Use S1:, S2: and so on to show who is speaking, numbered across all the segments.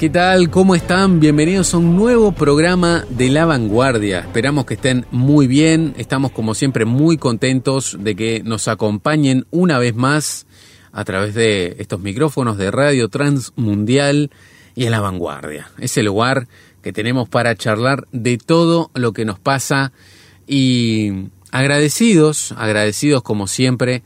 S1: ¿Qué tal? ¿Cómo están? Bienvenidos a un nuevo programa de La Vanguardia. Esperamos que estén muy bien. Estamos como siempre muy contentos de que nos acompañen una vez más a través de estos micrófonos de Radio Transmundial y en La Vanguardia. Ese lugar que tenemos para charlar de todo lo que nos pasa y agradecidos, agradecidos como siempre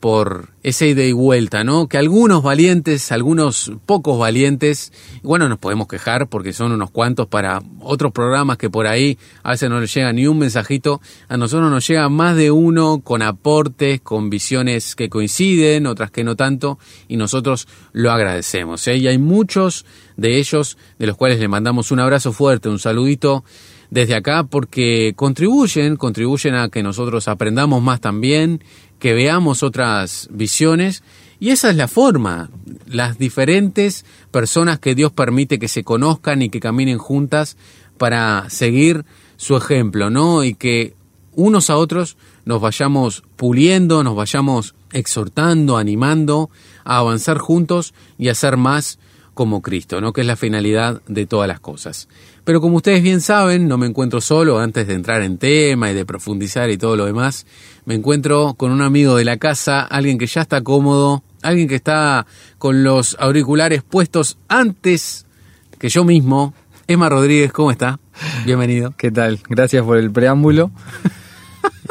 S1: por esa ida y vuelta, ¿no? Que algunos valientes, algunos pocos valientes, bueno, nos podemos quejar porque son unos cuantos para otros programas que por ahí a veces no les llega ni un mensajito, a nosotros nos llega más de uno con aportes, con visiones que coinciden, otras que no tanto, y nosotros lo agradecemos. ¿eh? Y hay muchos de ellos de los cuales le mandamos un abrazo fuerte, un saludito desde acá porque contribuyen, contribuyen a que nosotros aprendamos más también que veamos otras visiones y esa es la forma, las diferentes personas que Dios permite que se conozcan y que caminen juntas para seguir su ejemplo, ¿no? Y que unos a otros nos vayamos puliendo, nos vayamos exhortando, animando a avanzar juntos y a ser más como Cristo, ¿no? Que es la finalidad de todas las cosas. Pero como ustedes bien saben, no me encuentro solo antes de entrar en tema y de profundizar y todo lo demás. Me encuentro con un amigo de la casa, alguien que ya está cómodo, alguien que está con los auriculares puestos antes que yo mismo. Emma Rodríguez, ¿cómo está? Bienvenido.
S2: ¿Qué tal? Gracias por el preámbulo.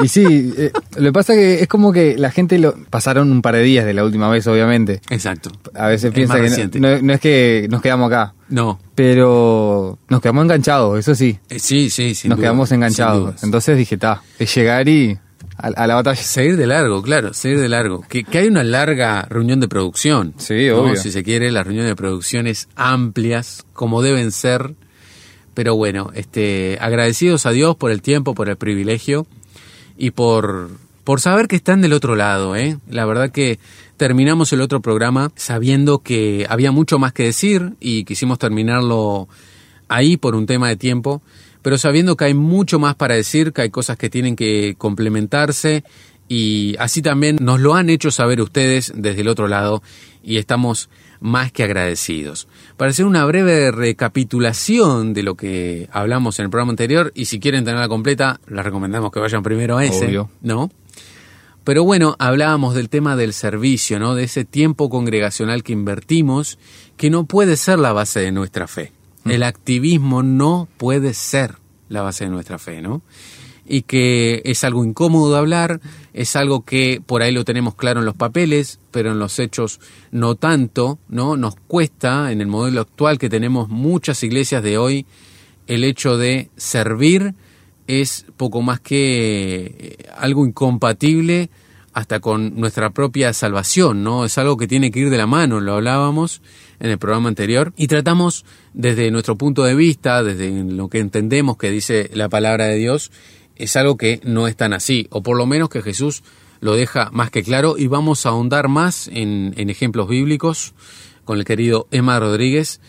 S2: Y sí, eh, lo que pasa que es como que la gente lo pasaron un par de días de la última vez, obviamente.
S1: Exacto.
S2: A veces piensa que no, no, es que nos quedamos acá.
S1: No.
S2: Pero nos quedamos enganchados, eso sí.
S1: Eh, sí, sí, sí.
S2: Nos quedamos enganchados. Entonces dije, ta, es llegar y a, la batalla.
S1: Seguir de largo, claro, seguir de largo. Que, que hay una larga reunión de producción.
S2: Sí, obvio.
S1: Si se quiere, las reuniones de producciones amplias, como deben ser. Pero bueno, este, agradecidos a Dios por el tiempo, por el privilegio y por, por saber que están del otro lado. ¿eh? La verdad que terminamos el otro programa sabiendo que había mucho más que decir y quisimos terminarlo ahí por un tema de tiempo, pero sabiendo que hay mucho más para decir, que hay cosas que tienen que complementarse y así también nos lo han hecho saber ustedes desde el otro lado y estamos más que agradecidos. Para hacer una breve recapitulación de lo que hablamos en el programa anterior, y si quieren tenerla completa, les recomendamos que vayan primero a ese, ¿no? Pero bueno, hablábamos del tema del servicio, ¿no? De ese tiempo congregacional que invertimos, que no puede ser la base de nuestra fe. Mm. El activismo no puede ser la base de nuestra fe, ¿no? y que es algo incómodo de hablar, es algo que por ahí lo tenemos claro en los papeles, pero en los hechos no tanto, ¿no? Nos cuesta en el modelo actual que tenemos muchas iglesias de hoy el hecho de servir es poco más que eh, algo incompatible hasta con nuestra propia salvación, ¿no? Es algo que tiene que ir de la mano, lo hablábamos en el programa anterior, y tratamos desde nuestro punto de vista, desde lo que entendemos que dice la palabra de Dios, es algo que no es tan así, o por lo menos que Jesús lo deja más que claro y vamos a ahondar más en, ejemplos bíblicos con el querido Emma Rodríguez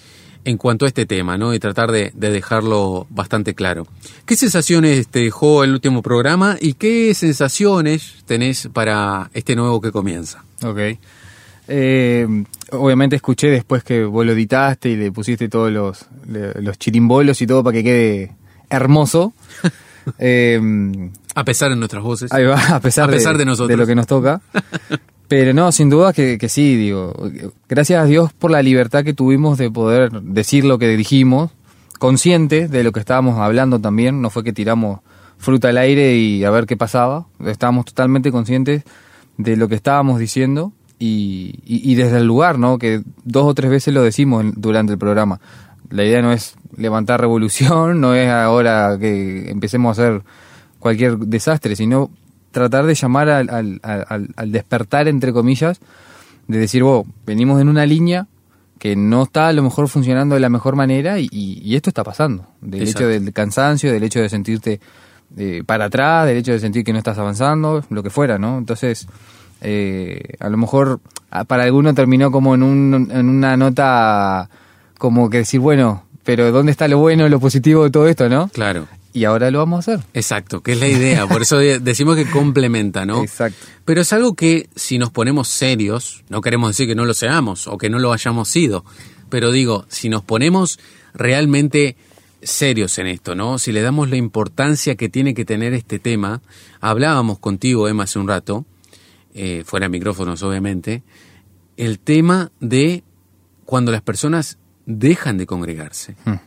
S1: en cuanto a este tema, ¿no? Y tratar de, dejarlo bastante claro. ¿Qué sensaciones te dejó el último programa y qué sensaciones tenés para este nuevo que comienza?
S2: Ok. Eh, obviamente escuché después que vos lo editaste y le pusiste todos los, los chirimbolos y todo para que quede hermoso.
S1: Em, a pesar de nuestras voces.
S2: Ahí va, a pesar, de, nosotros. De lo que nos toca. Pero no, sin duda que, sí, digo. Gracias a Dios por la libertad que tuvimos de poder decir lo que dijimos, conscientes de lo que estábamos hablando también. No fue que tiramos fruta al aire y a ver qué pasaba. Estábamos totalmente conscientes de lo que estábamos diciendo y, y, desde el lugar, ¿no? Que dos o tres veces lo decimos durante el programa. La idea no es levantar revolución, no es ahora que empecemos a hacer cualquier desastre, sino tratar de llamar al, al, despertar, entre comillas, de decir, vos, venimos en una línea que no está a lo mejor funcionando de la mejor manera y, esto está pasando. Del hecho del cansancio, del hecho de sentirte eh, para atrás, del hecho de sentir que no estás avanzando, lo que fuera, ¿no? Entonces, eh, a lo mejor para alguno terminó como en, un, en una nota como que decir, bueno, pero ¿dónde está lo bueno, lo positivo de todo esto, no?
S1: Claro.
S2: Y ahora lo vamos a hacer.
S1: Exacto, que es la idea, por eso decimos que complementa, ¿no?
S2: Exacto.
S1: Pero es algo que si nos ponemos serios, no queremos decir que no lo seamos o que no lo hayamos sido, pero digo, si nos ponemos realmente serios en esto, ¿no? Si le damos la importancia que tiene que tener este tema, hablábamos contigo, Emma, hace un rato, eh, fuera de micrófonos obviamente, el tema de cuando las personas dejan de congregarse. Hmm.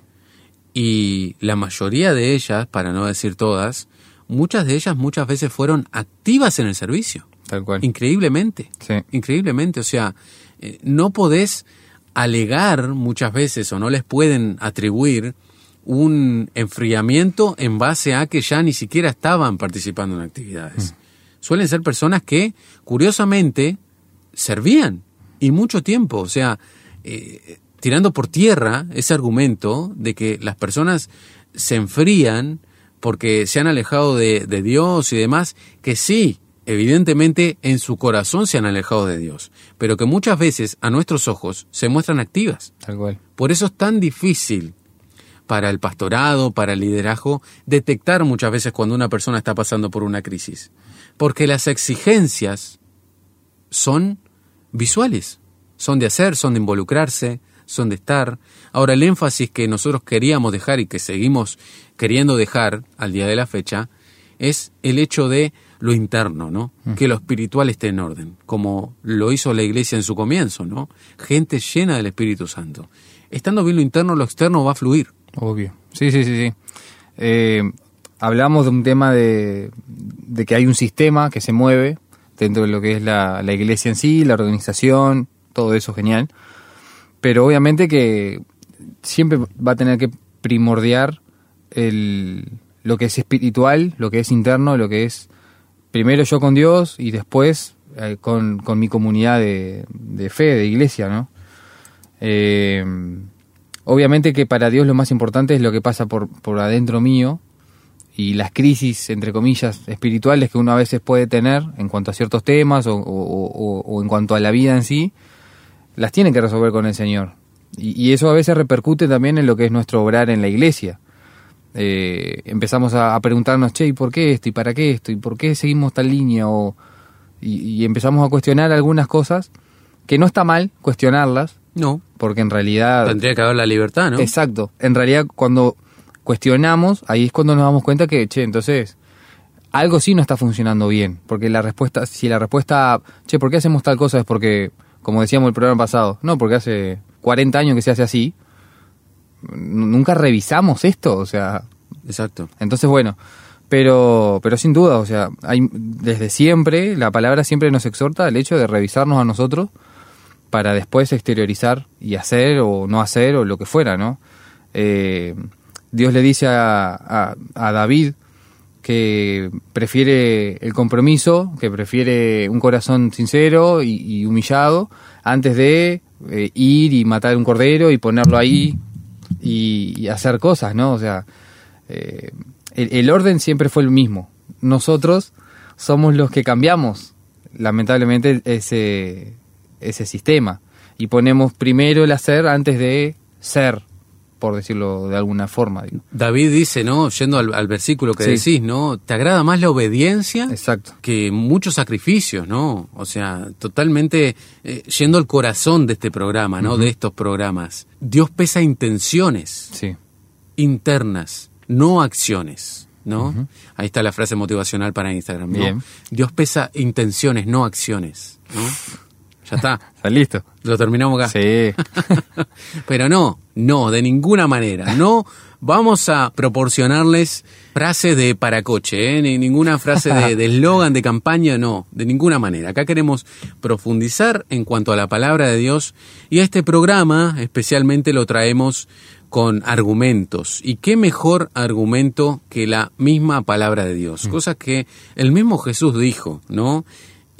S1: Y la mayoría de ellas, para no decir todas, muchas de ellas muchas veces fueron activas en el servicio.
S2: Tal cual.
S1: Increíblemente.
S2: Sí.
S1: Increíblemente. O sea, eh, no podés alegar muchas veces o no les pueden atribuir un enfriamiento en base a que ya ni siquiera estaban participando en actividades. Hmm. Suelen ser personas que, curiosamente, servían y mucho tiempo. O sea, eh, tirando por tierra ese argumento de que las personas se enfrían porque se han alejado de, Dios y demás, que sí, evidentemente en su corazón se han alejado de Dios, pero que muchas veces a nuestros ojos se muestran activas.
S2: Tal cual.
S1: Por eso es tan difícil para el pastorado, para el liderazgo, detectar muchas veces cuando una persona está pasando por una crisis, porque las exigencias son visuales, son de hacer, son de involucrarse, son de estar. Ahora, el énfasis que nosotros queríamos dejar y que seguimos queriendo dejar al día de la fecha es el hecho de lo interno, ¿no? Mm. Que lo espiritual esté en orden, como lo hizo la iglesia en su comienzo, ¿no? Gente llena del Espíritu Santo. Estando bien lo interno, lo externo va a fluir.
S2: Obvio. Sí, sí, sí, sí. Eh, hablamos de un tema de, que hay un sistema que se mueve dentro de lo que es la, la iglesia en sí, la organización, todo eso genial pero obviamente que siempre va a tener que primordiar el, lo que es espiritual, lo que es interno, lo que es primero yo con Dios y después eh, con, mi comunidad de, fe, de iglesia, ¿no? Eh, obviamente que para Dios lo más importante es lo que pasa por, por adentro mío y las crisis, entre comillas, espirituales que uno a veces puede tener en cuanto a ciertos temas o, o en cuanto a la vida en sí, las tiene que resolver con el Señor. Y, eso a veces repercute también en lo que es nuestro obrar en la iglesia. Eh, empezamos a, preguntarnos, che, ¿y por qué esto? ¿Y para qué esto? ¿Y por qué seguimos tal línea? O, y, empezamos a cuestionar algunas cosas que no está mal cuestionarlas.
S1: No.
S2: Porque en realidad...
S1: Tendría que haber la libertad, ¿no?
S2: Exacto. En realidad cuando cuestionamos, ahí es cuando nos damos cuenta que, che, entonces algo sí no está funcionando bien. Porque la respuesta, si la respuesta, che, ¿por qué hacemos tal cosa? Es porque como decíamos el programa pasado. No, porque hace 40 años que se hace así. Nunca revisamos esto, o sea.
S1: Exacto.
S2: Entonces, bueno, pero, pero sin duda, o sea, hay, desde siempre, la palabra siempre nos exhorta al hecho de revisarnos a nosotros para después exteriorizar y hacer o no hacer o lo que fuera, ¿no? Eh, Dios le dice a, a David que prefiere el compromiso, que prefiere un corazón sincero y, humillado, antes de eh, ir y matar un cordero y ponerlo ahí y, hacer cosas, ¿no? O sea, eh, el, orden siempre fue el mismo. Nosotros somos los que cambiamos, lamentablemente, ese, ese sistema. Y ponemos primero el hacer antes de ser por decirlo de alguna forma.
S1: David dice, ¿no? Yendo al, versículo que decís, ¿no? ¿Te agrada más la obediencia
S2: Exacto.
S1: que muchos sacrificios, ¿no? O sea, totalmente eh, yendo al corazón de este programa, ¿no? De estos programas. Dios pesa intenciones
S2: sí.
S1: internas, no acciones. ¿No? Ahí está la frase motivacional para Instagram. ¿no? Dios pesa intenciones, no acciones. ¿no? Ya está.
S2: Está listo.
S1: Lo terminamos acá.
S2: Sí.
S1: Pero no, no, de ninguna manera. No vamos a proporcionarles frases de paracoche, ¿eh? ni ninguna frase de eslogan de, campaña, no, de ninguna manera. Acá queremos profundizar en cuanto a la palabra de Dios y a este programa especialmente lo traemos con argumentos. ¿Y qué mejor argumento que la misma palabra de Dios? Mm. Cosa que el mismo Jesús dijo, ¿no?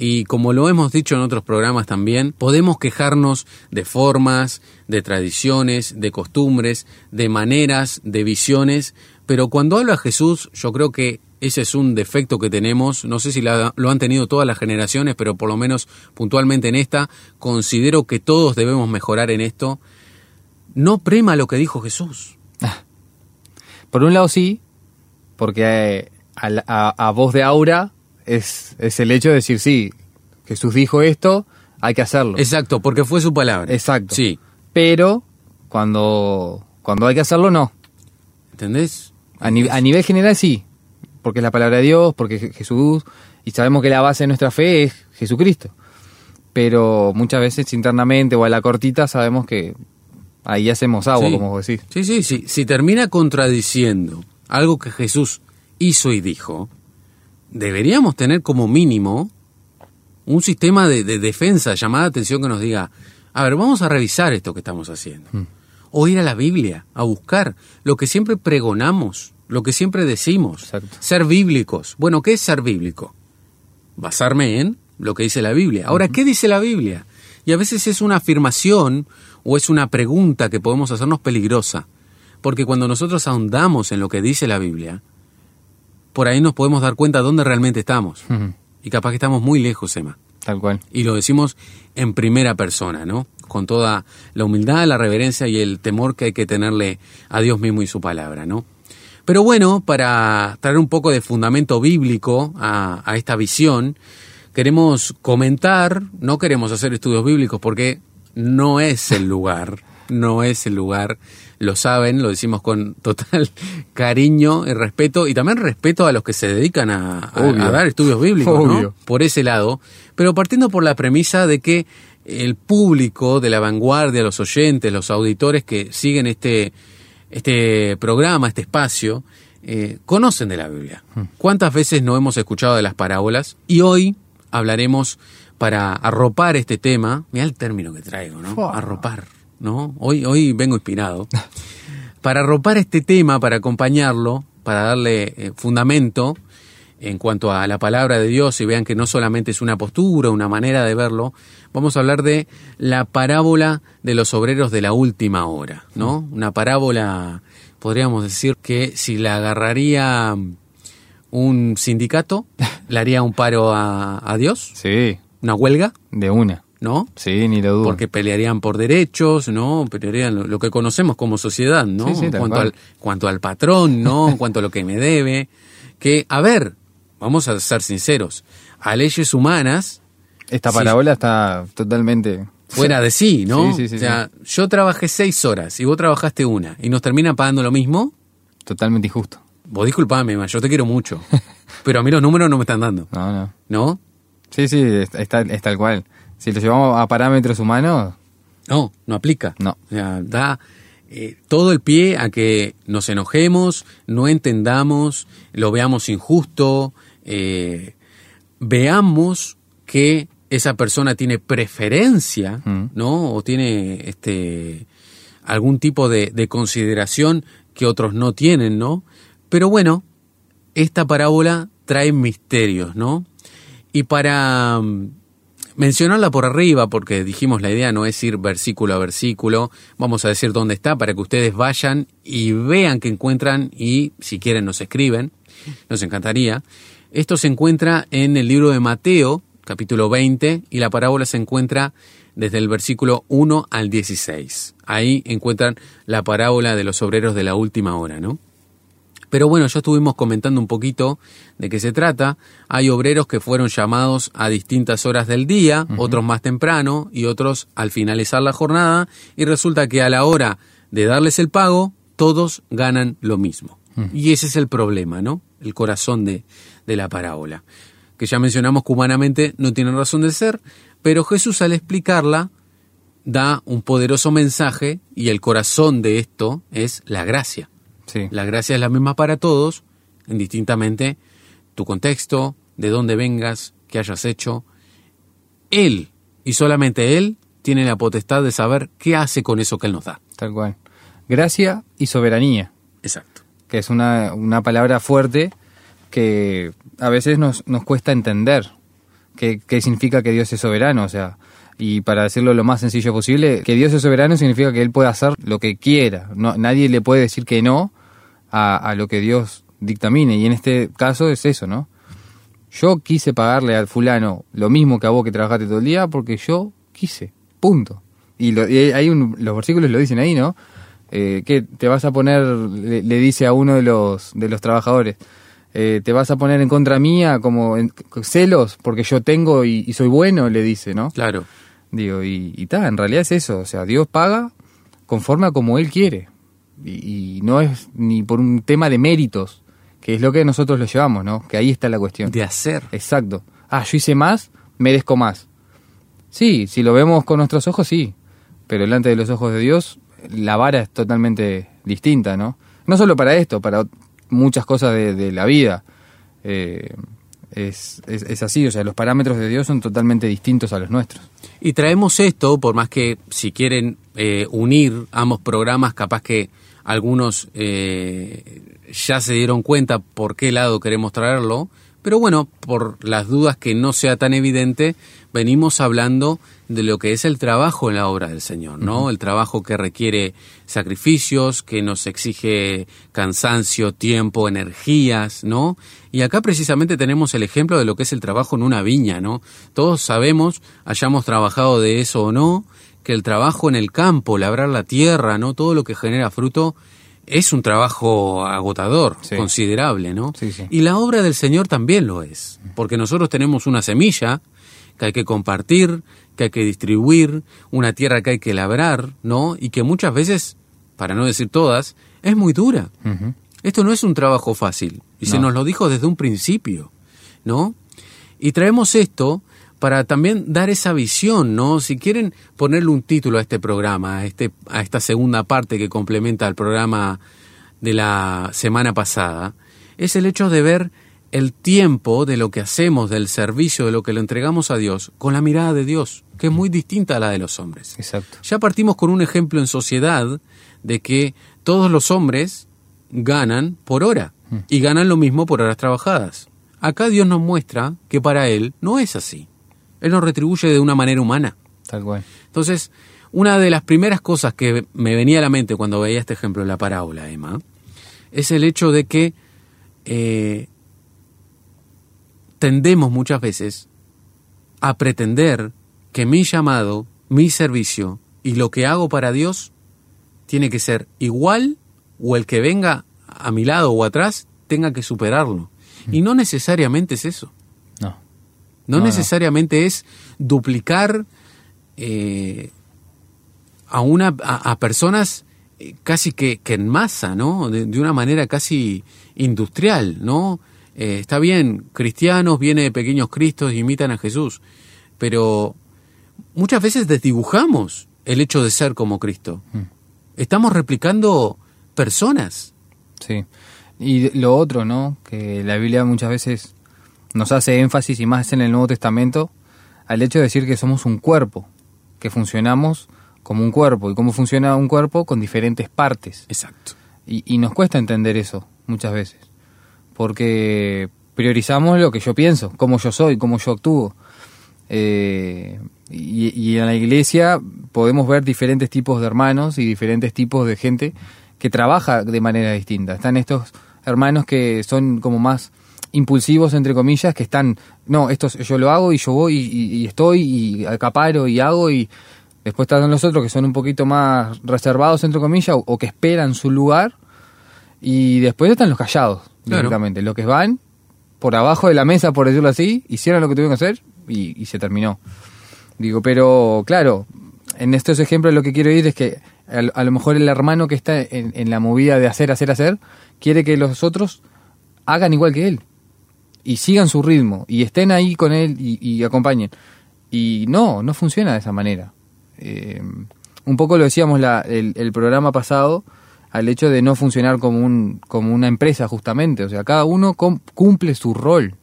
S1: Y como lo hemos dicho en otros programas también, podemos quejarnos de formas, de tradiciones, de costumbres, de maneras, de visiones, pero cuando habla Jesús, yo creo que ese es un defecto que tenemos, no sé si lo han tenido todas las generaciones, pero por lo menos puntualmente en esta, considero que todos debemos mejorar en esto. No prema lo que dijo Jesús. Ah.
S2: Por un lado sí, porque eh, a, voz de aura es, es el hecho de decir, sí, Jesús dijo esto, hay que hacerlo.
S1: Exacto, porque fue su palabra.
S2: Exacto.
S1: Sí.
S2: Pero cuando, cuando hay que hacerlo, no.
S1: ¿Entendés?
S2: A, a nivel general sí, porque es la palabra de Dios, porque Jesús, y sabemos que la base de nuestra fe es Jesucristo. Pero muchas veces internamente o a la cortita sabemos que ahí hacemos agua, como vos decís.
S1: Sí, sí, sí. Si termina contradiciendo algo que Jesús hizo y dijo, deberíamos tener como mínimo un sistema de, defensa, llamada atención que nos diga, a ver, vamos a revisar esto que estamos haciendo. Mm. O ir a la Biblia, a buscar lo que siempre pregonamos lo que siempre decimos, ser bíblicos. Bueno, ¿qué es ser bíblico? Basarme en lo que dice la Biblia. Ahora, ¿qué dice la Biblia? Y a veces es una afirmación o es una pregunta que podemos hacernos peligrosa, porque cuando nosotros ahondamos en lo que dice la Biblia, por ahí nos podemos dar cuenta de dónde realmente estamos. Y capaz que estamos muy lejos, Emma.
S2: Tal cual.
S1: Y lo decimos en primera persona, ¿no? Con toda la humildad, la reverencia y el temor que hay que tenerle a Dios mismo y su palabra, ¿no? Pero bueno, para traer un poco de fundamento bíblico a, esta visión, queremos comentar, no queremos hacer estudios bíblicos porque no es el lugar, no es el lugar, lo saben, lo decimos con total cariño y respeto, y también respeto a los que se dedican a, dar estudios bíblicos, ¿no? Por ese lado, pero partiendo por la premisa de que el público de la vanguardia, los oyentes, los auditores que siguen este este programa, este espacio, eh, conocen de la Biblia. Hmm. ¿Cuántas veces no hemos escuchado de las parábolas? Y hoy hablaremos para arropar este tema. Mira el término que traigo, ¿no? Arropar, ¿no? Hoy, hoy vengo inspirado. para arropar este tema, para acompañarlo, para darle eh, fundamento en cuanto a la palabra de Dios y vean que no solamente es una postura, una manera de verlo, vamos a hablar de la parábola de los obreros de la última hora, ¿no? Mm. Una parábola, podríamos decir que si la agarraría un sindicato, le haría un paro a, Dios.
S2: Sí.
S1: Una huelga.
S2: De una.
S1: ¿No?
S2: Sí, ni lo dudo.
S1: Porque pelearían por derechos, ¿no? Pelearían lo, que conocemos como sociedad, ¿no?
S2: Sí, sí,
S1: cuanto, al, cuanto al patrón, ¿no? en cuanto a lo que me debe. Que, a ver, vamos a ser sinceros, a leyes humanas...
S2: Esta parábola está totalmente...
S1: Fuera de sí, ¿no? o sea, yo trabajé seis horas y vos trabajaste una y nos termina pagando lo mismo.
S2: Totalmente injusto.
S1: Vos disculpame, yo te quiero mucho. pero a mí los números no me están dando.
S2: No, no.
S1: ¿No?
S2: Sí, sí, está, es tal cual. Si lo llevamos a parámetros humanos...
S1: No, no aplica.
S2: No.
S1: O sea, da eh, todo el pie a que nos enojemos, no entendamos, lo veamos injusto, eh, veamos que esa persona tiene preferencia, mm. ¿no? O tiene este algún tipo de, de, consideración que otros no tienen, ¿no? Pero bueno, esta parábola trae misterios, ¿no? Y para mm, mencionarla por arriba, porque dijimos la idea no es ir versículo a versículo, vamos a decir dónde está para que ustedes vayan y vean que encuentran y si quieren nos escriben, nos encantaría. Esto se encuentra en el libro de Mateo, capítulo 20, y la parábola se encuentra desde el versículo 1 al 16. Ahí encuentran la parábola de los obreros de la última hora, ¿no? Pero bueno, ya estuvimos comentando un poquito de qué se trata. Hay obreros que fueron llamados a distintas horas del día, otros más temprano y otros al finalizar la jornada, y resulta que a la hora de darles el pago, todos ganan lo mismo. Y ese es el problema, ¿no? El corazón de, de la parábola, que ya mencionamos que humanamente no tiene razón de ser, pero Jesús al explicarla da un poderoso mensaje y el corazón de esto es la gracia. La gracia es la misma para todos, indistintamente tu contexto, de dónde vengas, qué hayas hecho. Él, y solamente Él, tiene la potestad de saber qué hace con eso que Él nos da.
S2: Tal cual. Gracia y soberanía.
S1: Exacto.
S2: Que es una, una palabra fuerte que a veces nos, nos cuesta entender, que, significa que Dios es soberano, o sea, y para decirlo lo más sencillo posible, que Dios es soberano significa que Él puede hacer lo que quiera, no, nadie le puede decir que no a, a lo que Dios dictamine, y en este caso es eso, ¿no? Yo quise pagarle al fulano lo mismo que a vos que trabajaste todo el día porque yo quise, punto. Y, lo, hay un, los versículos lo dicen ahí, ¿no? Eh, que te vas a poner, le, dice a uno de los, de los trabajadores, eh, te vas a poner en contra mía como en, celos porque yo tengo y, soy bueno, le dice, ¿no?
S1: Claro.
S2: Digo, y, y en realidad es eso, o sea, Dios paga conforme a como Él quiere. Y, y, no es ni por un tema de méritos, que es lo que nosotros lo llevamos, ¿no? Que ahí está la cuestión.
S1: De hacer.
S2: Exacto. Ah, yo hice más, merezco más. Sí, si lo vemos con nuestros ojos, sí. Pero delante de los ojos de Dios, la vara es totalmente distinta, ¿no? No solo para esto, para muchas cosas de, la vida. Eh, es, es, así, o sea, los parámetros de Dios son totalmente distintos a los nuestros.
S1: Y traemos esto, por más que si quieren eh, unir ambos programas, capaz que algunos eh, ya se dieron cuenta por qué lado queremos traerlo, pero bueno, por las dudas que no sea tan evidente, venimos hablando de lo que es el trabajo en la obra del Señor, ¿no? El trabajo que requiere sacrificios, que nos exige cansancio, tiempo, energías, ¿no? Y acá precisamente tenemos el ejemplo de lo que es el trabajo en una viña, ¿no? Todos sabemos, hayamos trabajado de eso o no, que el trabajo en el campo, labrar la tierra, ¿no? Todo lo que genera fruto es un trabajo agotador, considerable, ¿no? Y la obra del Señor también lo es, porque nosotros tenemos una semilla que hay que compartir, que hay que distribuir, una tierra que hay que labrar, ¿no? Y que muchas veces, para no decir todas, es muy dura. Esto no es un trabajo fácil, y se nos lo dijo desde un principio, ¿no? Y traemos esto para también dar esa visión, ¿no? Si quieren ponerle un título a este programa, a, este, a esta segunda parte que complementa al programa de la semana pasada, es el hecho de ver el tiempo de lo que hacemos, del servicio, de lo que le entregamos a Dios, con la mirada de Dios, que es muy distinta a la de los hombres.
S2: Exacto.
S1: Ya partimos con un ejemplo en sociedad de que todos los hombres ganan por hora mm. y ganan lo mismo por horas trabajadas. Acá Dios nos muestra que para Él no es así. Él nos retribuye de una manera humana.
S2: Tal cual.
S1: Entonces, una de las primeras cosas que me venía a la mente cuando veía este ejemplo en la parábola, Emma, es el hecho de que eh, tendemos muchas veces a pretender que mi llamado, mi servicio y lo que hago para Dios tiene que ser igual o el que venga a mi lado o atrás tenga que superarlo. Y no necesariamente es eso. No, necesariamente es duplicar eh, a, una, a, personas eh, casi que, en masa, ¿no? De, una manera casi industrial, ¿no? Eh, está bien, cristianos, viene de pequeños cristos, imitan a Jesús, pero muchas veces desdibujamos el hecho de ser como Cristo. Mm. Estamos replicando personas.
S2: Sí. Y lo otro, ¿no? Que la Biblia muchas veces nos hace énfasis, y más en el Nuevo Testamento, al hecho de decir que somos un cuerpo, que funcionamos como un cuerpo. ¿Y cómo funciona un cuerpo? Con diferentes partes.
S1: Exacto.
S2: Y, nos cuesta entender eso muchas veces, porque priorizamos lo que yo pienso, cómo yo soy, cómo yo actúo. Eh, y, y, en la iglesia podemos ver diferentes tipos de hermanos y diferentes tipos de gente que trabaja de manera distinta. Están estos hermanos que son como más impulsivos, entre comillas, que están, no, esto yo lo hago y yo voy y, estoy y acaparo y hago y después están los otros que son un poquito más reservados, entre comillas, o, que esperan su lugar. Y después están los callados, directamente, los que van por abajo de la mesa, por decirlo así, hicieron lo que tuvieron que hacer y, se terminó. Digo, pero claro, en estos ejemplos lo que quiero decir es que a, lo mejor el hermano que está en, en, la movida de hacer, hacer, hacer, quiere que los otros hagan igual que él y sigan su ritmo y estén ahí con él y, acompañen. Y no, no funciona de esa manera. Eh, un poco lo decíamos la, el, programa pasado al hecho de no funcionar como, un, como una empresa justamente. O sea, cada uno cumple su rol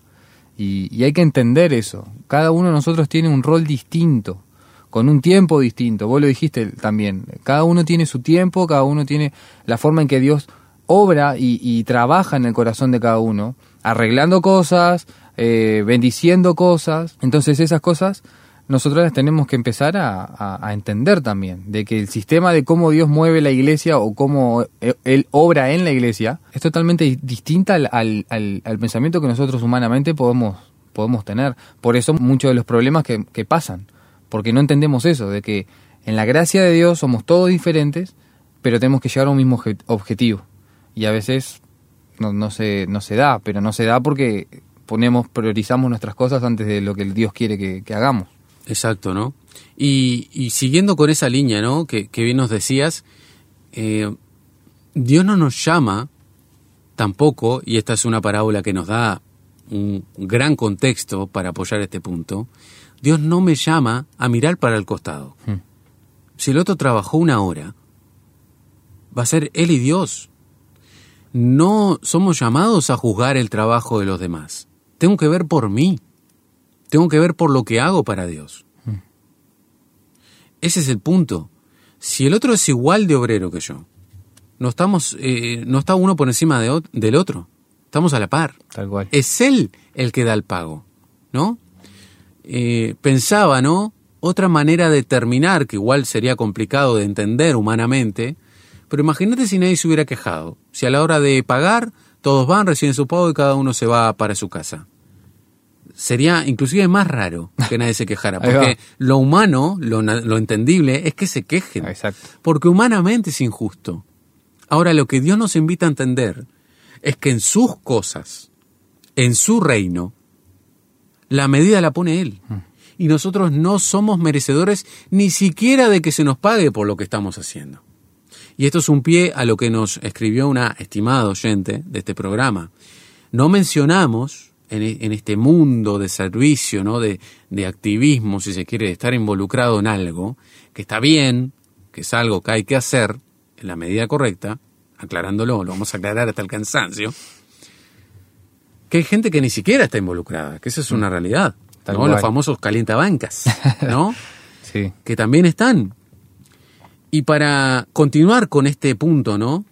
S2: y, hay que entender eso. Cada uno de nosotros tiene un rol distinto con un tiempo distinto. Vos lo dijiste también. Cada uno tiene su tiempo, cada uno tiene la forma en que Dios obra y, trabaja en el corazón de cada uno arreglando cosas, eh, bendiciendo cosas. Entonces esas cosas nosotros las tenemos que empezar a, entender también, de que el sistema de cómo Dios mueve la iglesia o cómo e, Él obra en la iglesia es totalmente distinta al, al, pensamiento que nosotros humanamente podemos, podemos tener. Por eso muchos de los problemas que, que pasan, porque no entendemos eso, de que en la gracia de Dios somos todos diferentes, pero tenemos que llegar a un mismo objetivo. Y a veces no, no, se, no se da, pero no se da porque ponemos, priorizamos nuestras cosas antes de lo que Dios quiere que, hagamos.
S1: Exacto, ¿no? Y, siguiendo con esa línea, ¿no? Que, bien nos decías, eh, Dios no nos llama tampoco, y esta es una parábola que nos da un gran contexto para apoyar este punto, Dios no me llama a mirar para el costado. Hmm. Si el otro trabajó una hora, va a ser él y Dios. No somos llamados a juzgar el trabajo de los demás. Tengo que ver por mí. Tengo que ver por lo que hago para Dios. Hmm. Ese es el punto. Si el otro es igual de obrero que yo, no estamos, eh, no está uno por encima del otro. Estamos a la par.
S2: Tal cual.
S1: Es él el que da el pago, ¿no? Eh, pensaba, ¿no? Otra manera de terminar, que igual sería complicado de entender humanamente, pero imagínate si nadie se hubiera quejado. Si a la hora de pagar, todos van, reciben su pago y cada uno se va para su casa sería inclusive más raro que nadie se quejara, porque lo humano, lo, entendible, es que se quejen,
S2: Exacto.
S1: porque humanamente es injusto. Ahora, lo que Dios nos invita a entender es que en sus cosas, en su reino, la medida la pone Él. Mm. Y nosotros no somos merecedores ni siquiera de que se nos pague por lo que estamos haciendo. Y esto es un pie a lo que nos escribió una estimada oyente de este programa. No mencionamos e, en, este mundo de servicio, ¿no? De, de, activismo, si se quiere, de estar involucrado en algo, que está bien, que es algo que hay que hacer en la medida correcta, aclarándolo, lo vamos a aclarar hasta el cansancio, que hay gente que ni siquiera está involucrada, que esa es una mm. realidad. ¿no? Los famosos calientabancas, ¿no?
S2: sí.
S1: Que también están. Y para continuar con este punto, ¿no?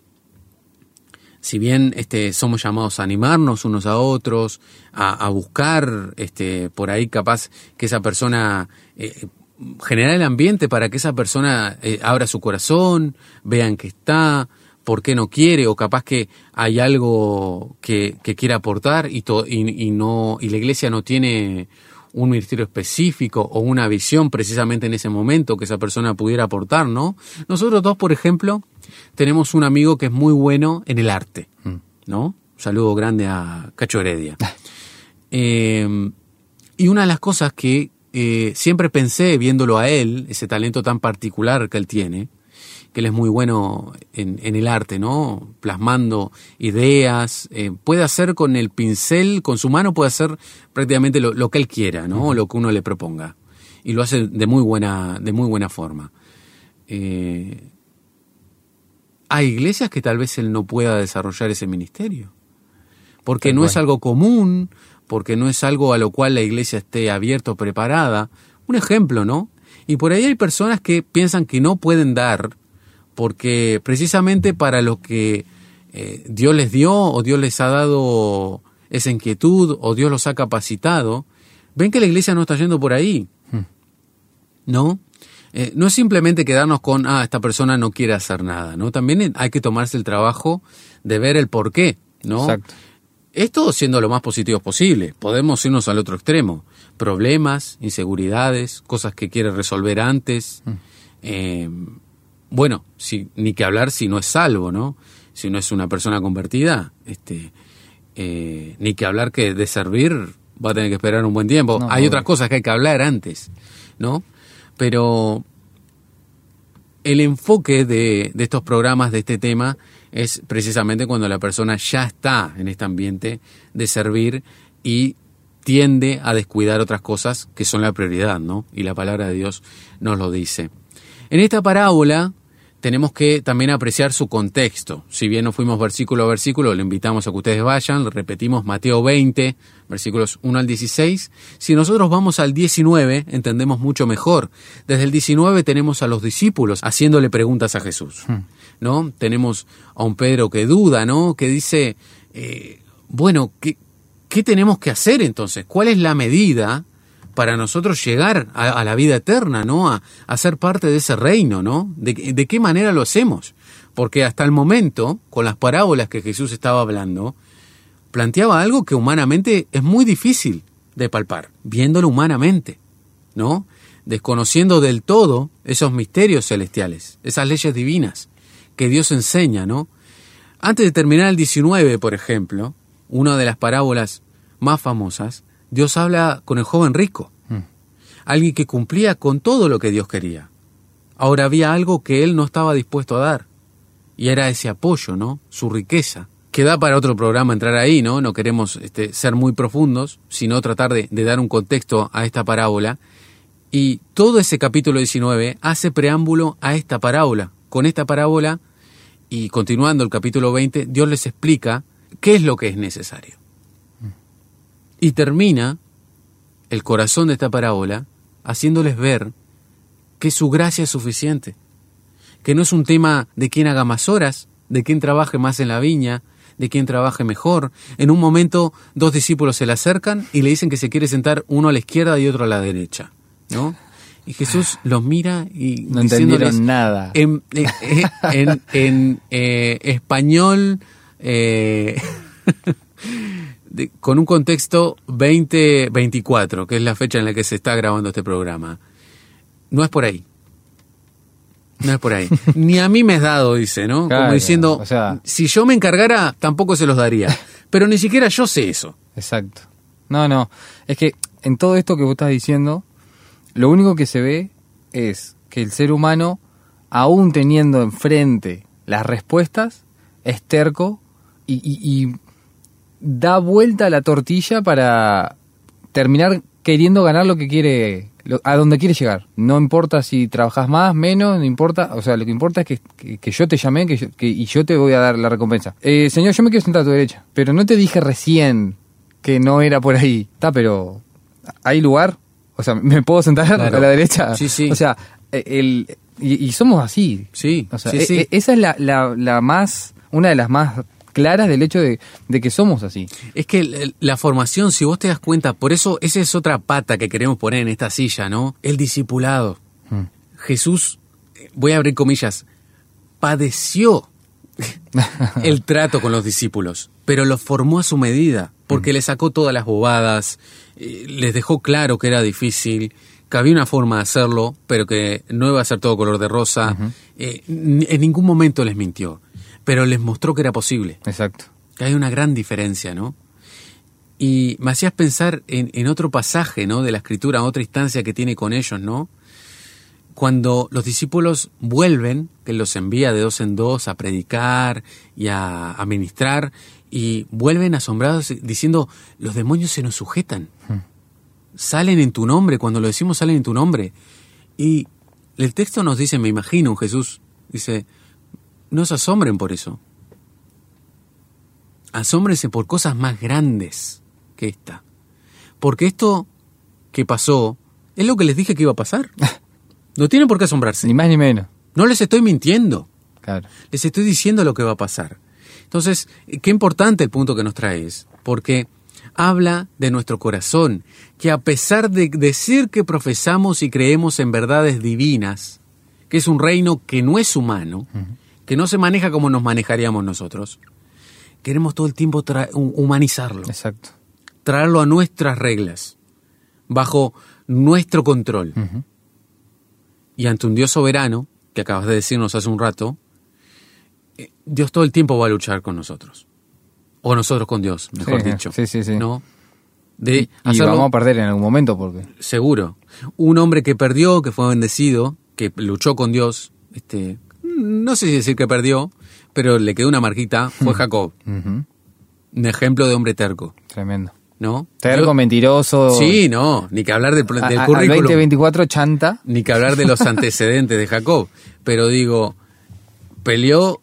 S1: si bien este, somos llamados a animarnos unos a otros, a, buscar este, por ahí capaz que esa persona, eh, generar el ambiente para que esa persona eh, abra su corazón, vean que está, por qué no quiere, o capaz que hay algo que, que quiere aportar y, y, no, y la iglesia no tiene un ministerio específico o una visión precisamente en ese momento que esa persona pudiera aportar, ¿no? Nosotros dos, por ejemplo, tenemos un amigo que es muy bueno en el arte, mm. ¿no? Un saludo grande a Cacho Heredia. Eh, y una de las cosas que eh, siempre pensé viéndolo a él, ese talento tan particular que él tiene, que él es muy bueno en, el arte, ¿no? Plasmando ideas, eh, puede hacer con el pincel, con su mano puede hacer prácticamente lo, que él quiera, ¿no? Lo que uno le proponga. Y lo hace de muy buena, de muy buena forma. Eh, hay iglesias que tal vez él no pueda desarrollar ese ministerio, porque no es algo común, porque no es algo a lo cual la iglesia esté abierta o preparada. Un ejemplo, ¿no? Y por ahí hay personas que piensan que no pueden dar, porque precisamente para lo que eh, Dios les dio o Dios les ha dado esa inquietud o Dios los ha capacitado, ven que la iglesia no está yendo por ahí. Hmm. ¿No? Eh, no es simplemente quedarnos con, ah, esta persona no quiere hacer nada, ¿no? También hay que tomarse el trabajo de ver el por qué, ¿no?
S2: Exacto.
S1: Esto siendo lo más positivo posible. Podemos irnos al otro extremo. Problemas, inseguridades, cosas que quiere resolver antes. Mm. Eh, bueno, si, ni que hablar si no es salvo, ¿no? Si no es una persona convertida, este, eh, ni que hablar que de servir va a tener que esperar un buen tiempo. hay otras cosas que hay que hablar antes, ¿no? Pero el enfoque de, estos programas, de este tema, es precisamente cuando la persona ya está en este ambiente de servir y tiende a descuidar otras cosas que son la prioridad, ¿no? Y la palabra de Dios nos lo dice. En esta parábola tenemos que también apreciar su contexto. Si bien no fuimos versículo a versículo, le invitamos a que ustedes vayan, le repetimos Mateo 20, versículos 1 al 16. Si nosotros vamos al 19, entendemos mucho mejor. Desde el 19 tenemos a los discípulos haciéndole preguntas a Jesús. Hmm. ¿no? Tenemos a un Pedro que duda, ¿no? Que dice, eh, bueno, ¿qué, ¿qué tenemos que hacer entonces? ¿Cuál es la medida para nosotros llegar a, la vida eterna, ¿no? A, ser parte de ese reino, ¿no? ¿De, ¿De qué manera lo hacemos? Porque hasta el momento, con las parábolas que Jesús estaba hablando, planteaba algo que humanamente es muy difícil de palpar, viéndolo humanamente, ¿no? Desconociendo del todo esos misterios celestiales, esas leyes divinas que Dios enseña, ¿no? Antes de terminar el 19, por ejemplo, una de las parábolas más famosas, Dios habla con el joven rico, mm. alguien que cumplía con todo lo que Dios quería. Ahora había algo que él no estaba dispuesto a dar, y era ese apoyo, ¿no? Su riqueza. Que da para otro programa entrar ahí, ¿no? No queremos este, ser muy profundos, sino tratar de, de dar un contexto a esta parábola. Y todo ese capítulo 19 hace preámbulo a esta parábola. Con esta parábola, y continuando el capítulo 20, Dios les explica qué es lo que es necesario. Y termina el corazón de esta parábola haciéndoles ver que su gracia es suficiente, que no es un tema de quién haga más horas, de quién trabaje más en la viña, de quién trabaje mejor. En un momento dos discípulos se le acercan y le dicen que se quiere sentar uno a la izquierda y otro a la derecha, ¿no? Y Jesús los mira y
S2: no entendieron nada.
S1: En, en, eh, español eh, con un contexto 2024, que es la fecha en la que se está grabando este programa. No es por ahí. No es por ahí. Ni a mí me has dado, dice, ¿no? Como diciendo, si yo me encargara, tampoco se los daría. Pero ni siquiera yo sé eso.
S2: Exacto. No, no. Es que en todo esto que vos estás diciendo, lo único que se ve es que el ser humano, aún teniendo enfrente las respuestas, es terco y da vuelta a la tortilla para terminar queriendo ganar lo que quiere, a donde quiere llegar. No importa si trabajas más, menos, no importa, o sea, lo que importa es que, que, yo te llamé que, y yo te voy a dar la recompensa. Eh, señor, yo me quiero sentar a tu derecha, pero no te dije recién que no era por ahí. Está, pero ¿hay lugar? O sea, ¿me puedo sentar a la derecha?
S1: Sí, sí.
S2: O sea, eh, el, y, somos así.
S1: Sí,
S2: o sea,
S1: sí,
S2: e, e, esa es la, la, la más, una de las más claras del hecho de, que somos así.
S1: Es que la formación, si vos te das cuenta, por eso esa es otra pata que queremos poner en esta silla, ¿no? El discipulado. Hmm. Jesús, voy a abrir comillas, padeció el trato con los discípulos, pero los formó a su medida, porque hmm. le sacó todas las bobadas, eh, les dejó claro que era difícil, que había una forma de hacerlo, pero que no iba a ser todo color de rosa. Eh, en ningún momento les mintió pero les mostró que era posible.
S2: Exacto.
S1: Que hay una gran diferencia, ¿no? Y me hacías pensar en, otro pasaje, ¿no? De la escritura, otra instancia que tiene con ellos, ¿no? Cuando los discípulos vuelven, que los envía de dos en dos a predicar y a, a ministrar, y vuelven asombrados diciendo, los demonios se nos sujetan. Hmm. Salen en tu nombre, cuando lo decimos salen en tu nombre. Y el texto nos dice, me imagino, Jesús, dice, no se asombren por eso. Asómbrense por cosas más grandes que esta. Porque esto que pasó es lo que les dije que iba a pasar. No tienen por qué asombrarse.
S2: Ni más ni menos.
S1: No les estoy mintiendo.
S2: Claro.
S1: Les estoy diciendo lo que va a pasar. Entonces, qué importante el punto que nos traes, porque habla de nuestro corazón, que a pesar de decir que profesamos y creemos en verdades divinas, que es un reino que no es humano, que no se maneja como nos manejaríamos nosotros. Queremos todo el tiempo humanizarlo.
S2: Exacto.
S1: Traerlo a nuestras reglas, bajo nuestro control. Y ante un Dios soberano, que acabas de decirnos hace un rato, eh, Dios todo el tiempo va a luchar con nosotros. O nosotros con Dios, mejor dicho.
S2: Sí, sí, sí.
S1: ¿No?
S2: De y, vamos a perder en algún momento porque...
S1: Seguro. Un hombre que perdió, que fue bendecido, que luchó con Dios, este, no sé si decir que perdió, pero le quedó una marquita, fue Jacob. Un ejemplo de hombre terco.
S2: Tremendo.
S1: ¿No?
S2: Terco, mentiroso.
S1: Sí, no, ni que hablar del, del currículum.
S2: 2024 chanta.
S1: Ni que hablar de los antecedentes de Jacob. Pero digo, peleó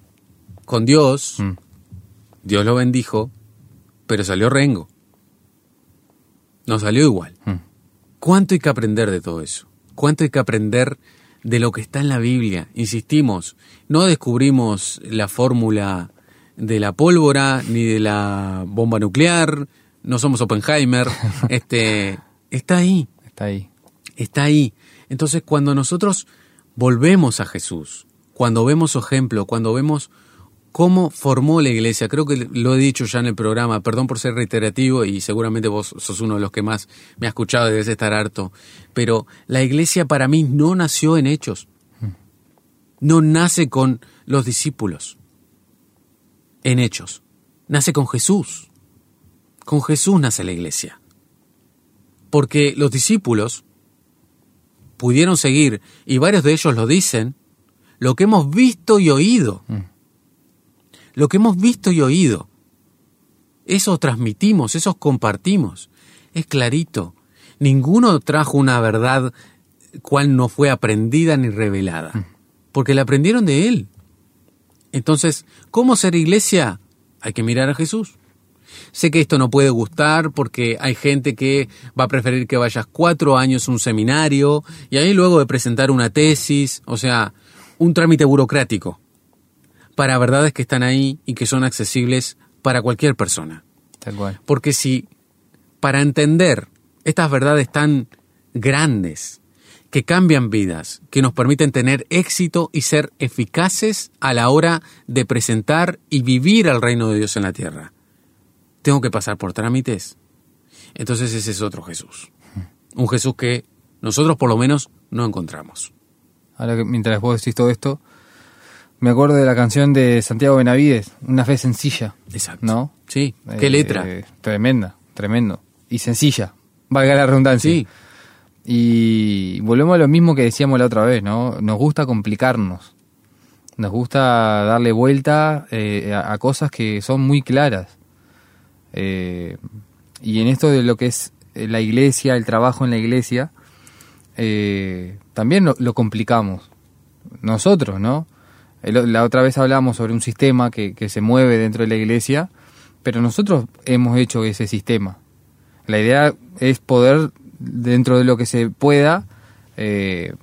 S1: con Dios, mm. Dios lo bendijo, pero salió rengo. No salió igual. Mm. ¿Cuánto hay que aprender de todo eso? ¿Cuánto hay que aprender de lo que está en la Biblia. Insistimos, no descubrimos la fórmula de la pólvora ni de la bomba nuclear, no somos Oppenheimer, este, está ahí.
S2: Está ahí.
S1: Está ahí. Entonces, cuando nosotros volvemos a Jesús, cuando vemos su ejemplo, cuando vemos cómo formó la iglesia, creo que lo he dicho ya en el programa, perdón por ser reiterativo y seguramente vos sos uno de los que más me ha escuchado y debes estar harto, pero la iglesia para mí no nació en hechos, no nace con los discípulos en hechos, nace con Jesús, con Jesús nace la iglesia, porque los discípulos pudieron seguir, y varios de ellos lo dicen, lo que hemos visto y oído. Mm. Lo que hemos visto y oído. Eso transmitimos, eso compartimos. Es clarito. Ninguno trajo una verdad cual no fue aprendida ni revelada, mm. porque la aprendieron de él. Entonces, ¿cómo ser iglesia? Hay que mirar a Jesús. Sé que esto no puede gustar porque hay gente que va a preferir que vayas cuatro años a un seminario y ahí luego de presentar una tesis, o sea, un trámite burocrático para verdades que están ahí y que son accesibles para cualquier persona.
S2: Tal cual.
S1: Porque si para entender estas verdades tan grandes, que cambian vidas, que nos permiten tener éxito y ser eficaces a la hora de presentar y vivir al reino de Dios en la tierra tengo que pasar por trámites. Entonces ese es otro Jesús. Un Jesús que nosotros por lo menos no encontramos.
S2: Ahora que mientras vos decís todo esto, me acuerdo de la canción de Santiago Benavides, Una fe sencilla.
S1: Exacto.
S2: ¿No?
S1: Sí, qué letra.
S2: Eh, tremenda, tremendo. Y sencilla, valga la redundancia. Sí. Y volvemos a lo mismo que decíamos la otra vez, ¿no? Nos gusta complicarnos. Nos gusta darle vuelta eh, a, cosas que son muy claras. Eh, y en esto de lo que es eh, la iglesia, el trabajo en la iglesia, eh, también lo, complicamos. Nosotros, ¿no? La otra vez hablamos sobre un sistema que, se mueve dentro de la iglesia, pero nosotros hemos hecho ese sistema. La idea es poder, dentro de lo que se pueda,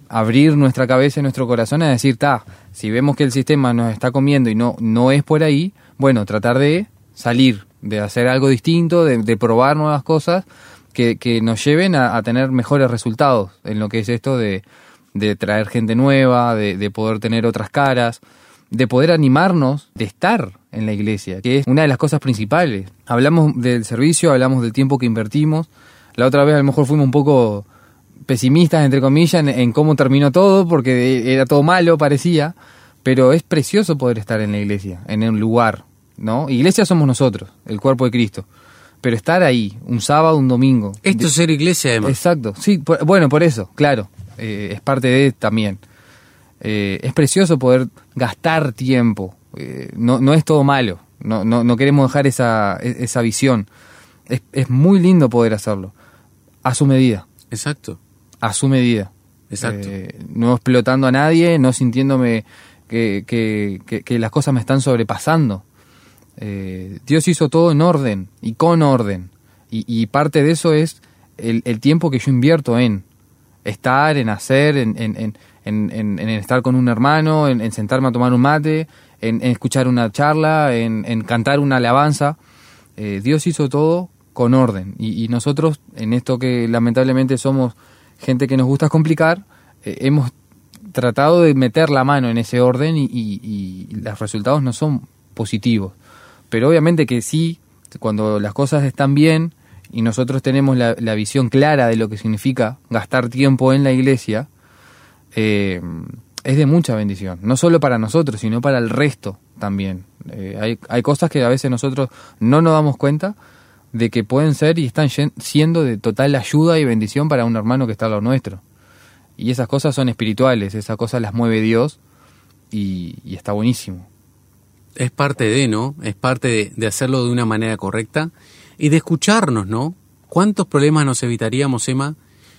S2: abrir nuestra cabeza y nuestro corazón a decir, ta, si vemos que el sistema nos está comiendo y no, no es por ahí, bueno, tratar de salir, de hacer algo distinto, de, probar nuevas cosas que, nos lleven a, tener mejores resultados en lo que es esto de, traer gente nueva, de, poder tener otras caras, de poder animarnos, de estar en la iglesia, que es una de las cosas principales. Hablamos del servicio, hablamos del tiempo que invertimos. La otra vez a lo mejor fuimos un poco pesimistas, entre comillas, en, en cómo terminó todo, porque era todo malo, parecía, pero es precioso poder estar en la iglesia, en un lugar, ¿no? Iglesia somos nosotros, el cuerpo de Cristo. Pero estar ahí, un sábado, un domingo.
S1: Esto es ser iglesia, además.
S2: Exacto, sí, bueno, por eso, claro, eh, es parte de también. Eh, es precioso poder gastar tiempo, eh, no, no es todo malo, no, no, no queremos dejar esa, e, esa visión. Es, es muy lindo poder hacerlo, a su medida.
S1: Exacto.
S2: A su medida.
S1: Exacto.
S2: no explotando a nadie, no sintiéndome que, que, que, las cosas me están sobrepasando. Dios hizo todo en orden y con orden. Y, parte de eso es el, tiempo que yo invierto en estar, en hacer, en, en, en, en estar con un hermano, en, sentarme a tomar un mate, en, escuchar una charla, en, cantar una alabanza. Eh, Dios hizo todo con orden. Y, nosotros, en esto que lamentablemente somos gente que nos gusta complicar, eh, hemos tratado de meter la mano en ese orden y, y los resultados no son positivos. Pero obviamente que sí, cuando las cosas están bien y nosotros tenemos la, visión clara de lo que significa gastar tiempo en la iglesia, eh, es de mucha bendición. No solo para nosotros, sino para el resto también. Eh, hay, hay cosas que a veces nosotros no nos damos cuenta de que pueden ser y están siendo de total ayuda y bendición para un hermano que está a lo nuestro. Y esas cosas son espirituales, esas cosas las mueve Dios y está buenísimo
S1: es parte de, ¿no? Es parte de, hacerlo de una manera correcta y de escucharnos, ¿no? ¿Cuántos problemas nos evitaríamos, Emma,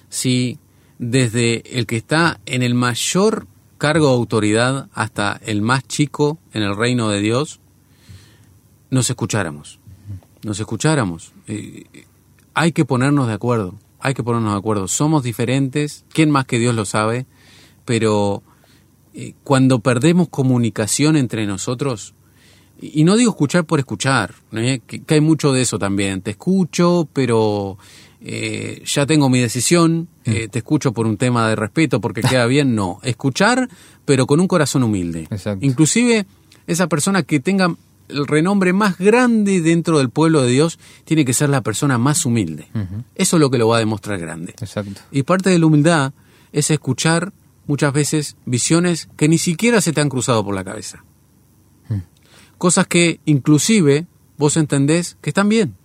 S1: si desde el que está en el mayor cargo de autoridad hasta el más chico en el reino de Dios, nos escucháramos? Nos escucháramos. Eh, hay que ponernos de acuerdo, hay que ponernos de acuerdo. Somos diferentes, ¿quién más que Dios lo sabe? Pero eh, cuando perdemos comunicación entre nosotros, y no digo escuchar por escuchar, ¿eh? que, hay mucho de eso también. Te escucho, pero eh, ya tengo mi decisión, mm. eh, te escucho por un tema de respeto, porque queda bien, no. Escuchar, pero con un corazón humilde. Inclusive esa persona que tenga el renombre más grande dentro del pueblo de Dios tiene que ser la persona más humilde. Eso es lo que lo va a demostrar grande.
S2: Exacto.
S1: Y parte de la humildad es escuchar muchas veces visiones que ni siquiera se te han cruzado por la cabeza. Cosas que inclusive vos entendés que están bien.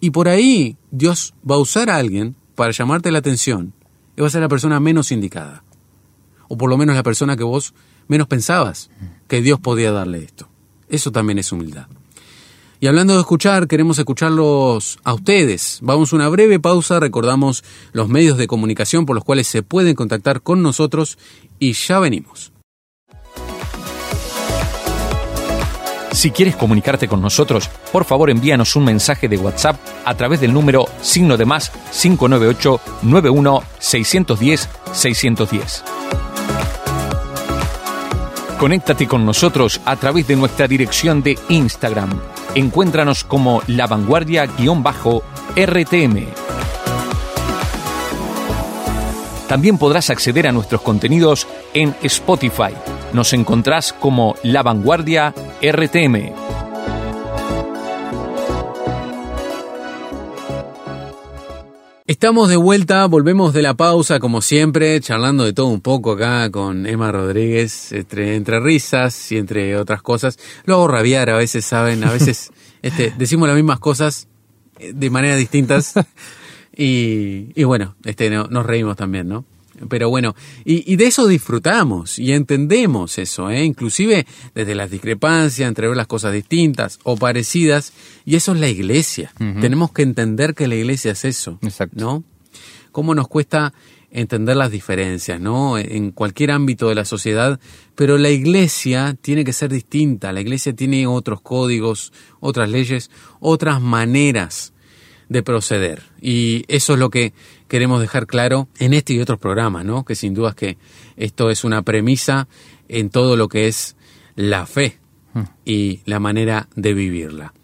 S1: Y por ahí Dios va a usar a alguien para llamarte la atención y va a ser la persona menos indicada. O por lo menos la persona que vos menos pensabas que Dios podía darle esto. Eso también es humildad. Y hablando de escuchar, queremos escucharlos a ustedes. Vamos a una breve pausa, recordamos los medios de comunicación por los cuales se pueden contactar con nosotros y ya venimos.
S3: Si quieres comunicarte con nosotros, por favor envíanos un mensaje de WhatsApp a través del número signo de más 598 91 610 610. Conéctate con nosotros a través de nuestra dirección de Instagram. Encuéntranos como La Vanguardia-RTM. También podrás acceder a nuestros contenidos en Spotify. Nos encontrás como La Vanguardia RTM.
S1: Estamos de vuelta, volvemos de la pausa como siempre, charlando de todo un poco acá con Emma Rodríguez, entre, entre risas y entre otras cosas. Lo hago rabiar a veces, ¿saben? A veces este, decimos las mismas cosas eh, de maneras distintas y, y bueno, este, nos reímos también, ¿no? Pero bueno, y, de eso disfrutamos y entendemos eso, ¿eh? inclusive desde las discrepancias entre ver las cosas distintas o parecidas, y eso es la iglesia. Tenemos que entender que la iglesia es eso,
S2: Exacto.
S1: ¿no? ¿Cómo nos cuesta entender las diferencias, ¿no? En cualquier ámbito de la sociedad, pero la iglesia tiene que ser distinta, la iglesia tiene otros códigos, otras leyes, otras maneras de proceder. Y eso es lo que queremos dejar claro en este y otros programas, ¿no? Que sin duda es que esto es una premisa en todo lo que es la fe hmm. y la manera de vivirla.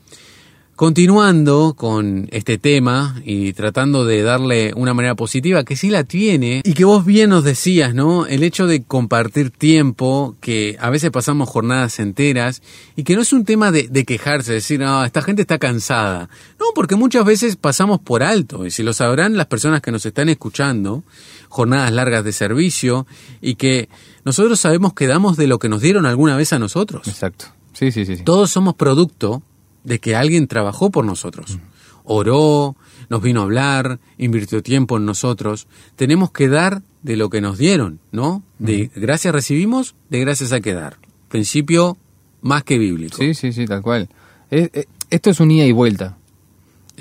S1: Continuando con este tema y tratando de darle una manera positiva que sí la tiene y que vos bien nos decías, ¿no? El hecho de compartir tiempo, que a veces pasamos jornadas enteras y que no es un tema de, quejarse, decir, ah, esta gente está cansada. No, porque muchas veces pasamos por alto y si lo sabrán las personas que nos están escuchando, jornadas largas de servicio y que nosotros sabemos que damos de lo que nos dieron alguna vez a nosotros.
S2: Exacto. Sí, sí, sí. sí.
S1: Todos somos producto de que alguien trabajó por nosotros. Oró, nos vino a hablar, invirtió tiempo en nosotros. Tenemos que dar de lo que nos dieron, ¿no? De gracias recibimos, de gracias hay que dar. Principio más que bíblico.
S2: Sí, sí, sí, tal cual. esto es un ida y vuelta.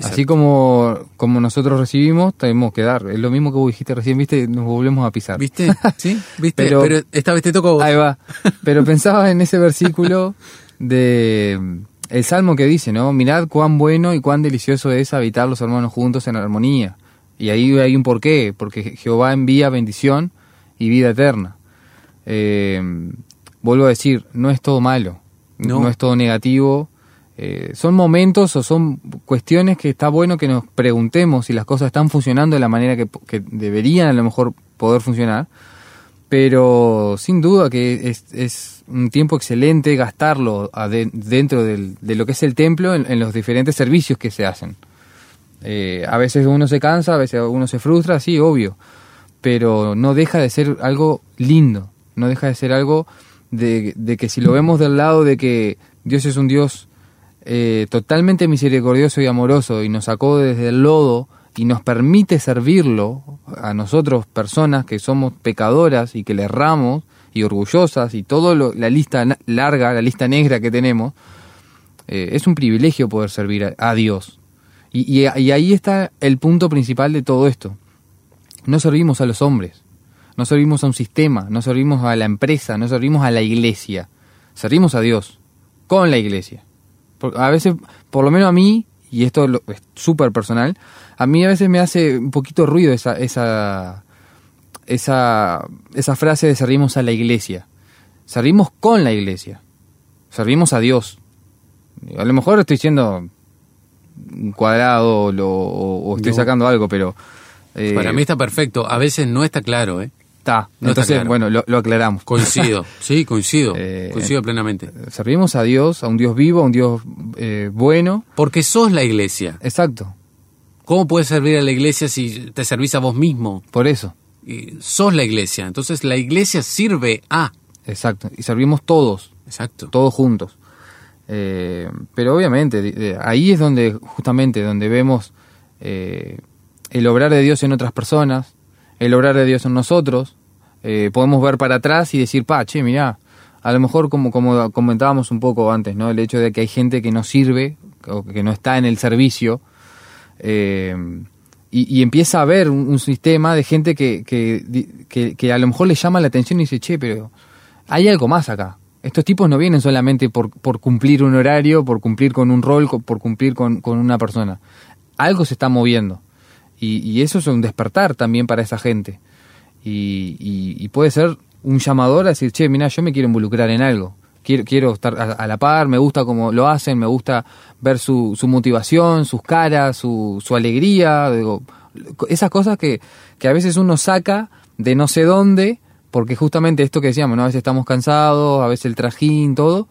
S2: Así como, como nosotros recibimos, tenemos que dar. Es lo mismo que vos dijiste recién, viste, nos volvemos a pisar.
S1: ¿Viste? Sí, ¿viste? Pero, esta vez te tocó vos.
S2: Ahí va. Pero pensaba en ese versículo de el salmo que dice, ¿no? Mirad cuán bueno y cuán delicioso es habitar los hermanos juntos en armonía. Y ahí hay un porqué, porque Jehová envía bendición y vida eterna. Eh, vuelvo a decir, no es todo malo, no, es todo negativo. Eh, son momentos o son cuestiones que está bueno que nos preguntemos si las cosas están funcionando de la manera que, que deberían a lo mejor poder funcionar pero sin duda que es, un tiempo excelente gastarlo dentro de lo que es el templo en, los diferentes servicios que se hacen. Eh, a veces uno se cansa, a veces uno se frustra, sí, obvio, pero no deja de ser algo lindo, no deja de ser algo de, que si lo vemos del lado de que Dios es un Dios eh, totalmente misericordioso y amoroso y nos sacó desde el lodo, y nos permite servirlo a nosotros, personas que somos pecadoras y que le erramos y orgullosas y toda la lista larga, la lista negra que tenemos, eh, es un privilegio poder servir a, Dios. Y, ahí está el punto principal de todo esto. No servimos a los hombres, no servimos a un sistema, no servimos a la empresa, no servimos a la iglesia, servimos a Dios con la iglesia. a veces, por lo menos a mí, y esto es súper personal, a mí a veces me hace un poquito ruido esa, esa, esa, esa frase de servimos a la iglesia. Servimos con la iglesia. servimos a Dios. A lo mejor estoy siendo un cuadrado o, estoy sacando algo, pero...
S1: Eh, Para mí está perfecto. A veces no está claro, ¿eh?
S2: Está. Entonces, bueno, lo, aclaramos.
S1: Coincido, sí, coincido. Eh, coincido plenamente.
S2: Servimos a Dios, a un Dios vivo, a un Dios eh, bueno.
S1: Porque sos la iglesia.
S2: Exacto.
S1: ¿Cómo puedes servir a la iglesia si te servís a vos mismo?
S2: Por eso.
S1: Y sos la iglesia. Entonces la iglesia sirve a.
S2: Exacto. Y servimos todos.
S1: Exacto.
S2: Todos juntos. Eh, pero obviamente, ahí es donde, justamente, donde vemos el obrar de Dios en otras personas, el obrar de Dios en nosotros. Eh, podemos ver para atrás y decir, pa, che, mirá, a lo mejor como, como comentábamos un poco antes, ¿no? El hecho de que hay gente que no sirve o que no está en el servicio eh, y, empieza a haber un, sistema de gente que, que, que, a lo mejor le llama la atención y dice, che, pero hay algo más acá. Estos tipos no vienen solamente por, por cumplir un horario, por cumplir con un rol, por cumplir con, con una persona. Algo se está moviendo. Y, eso es un despertar también para esa gente. Y, puede ser un llamador a decir, che, mira, yo me quiero involucrar en algo. Quiero, quiero estar a, la par, me gusta cómo lo hacen, me gusta ver su, su motivación, sus caras, su, su alegría. Digo, esas cosas que, que a veces uno saca de no sé dónde, porque justamente esto que decíamos, ¿no? a veces estamos cansados, a veces el trajín, todo.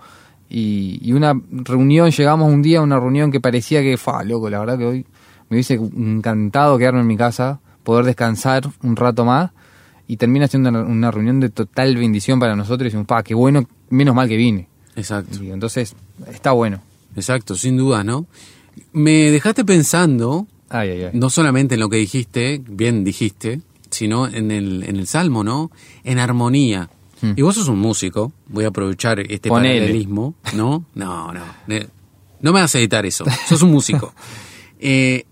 S2: Y, y una reunión, llegamos un día a una reunión que parecía que, fa, loco, la verdad que hoy me hubiese encantado quedarme en mi casa, poder descansar un rato más y termina siendo una, reunión de total bendición para nosotros y decimos, pa, qué bueno, menos mal que vine.
S1: Exacto.
S2: entonces, está bueno.
S1: Exacto, sin duda, ¿no? Me dejaste pensando, no solamente en lo que dijiste, bien dijiste, sino en el, en el Salmo, ¿no? En armonía. Hmm. Y vos sos un músico, voy a aprovechar este paralelismo, ¿no? No, no, no me vas a editar eso, sos un músico. Eh,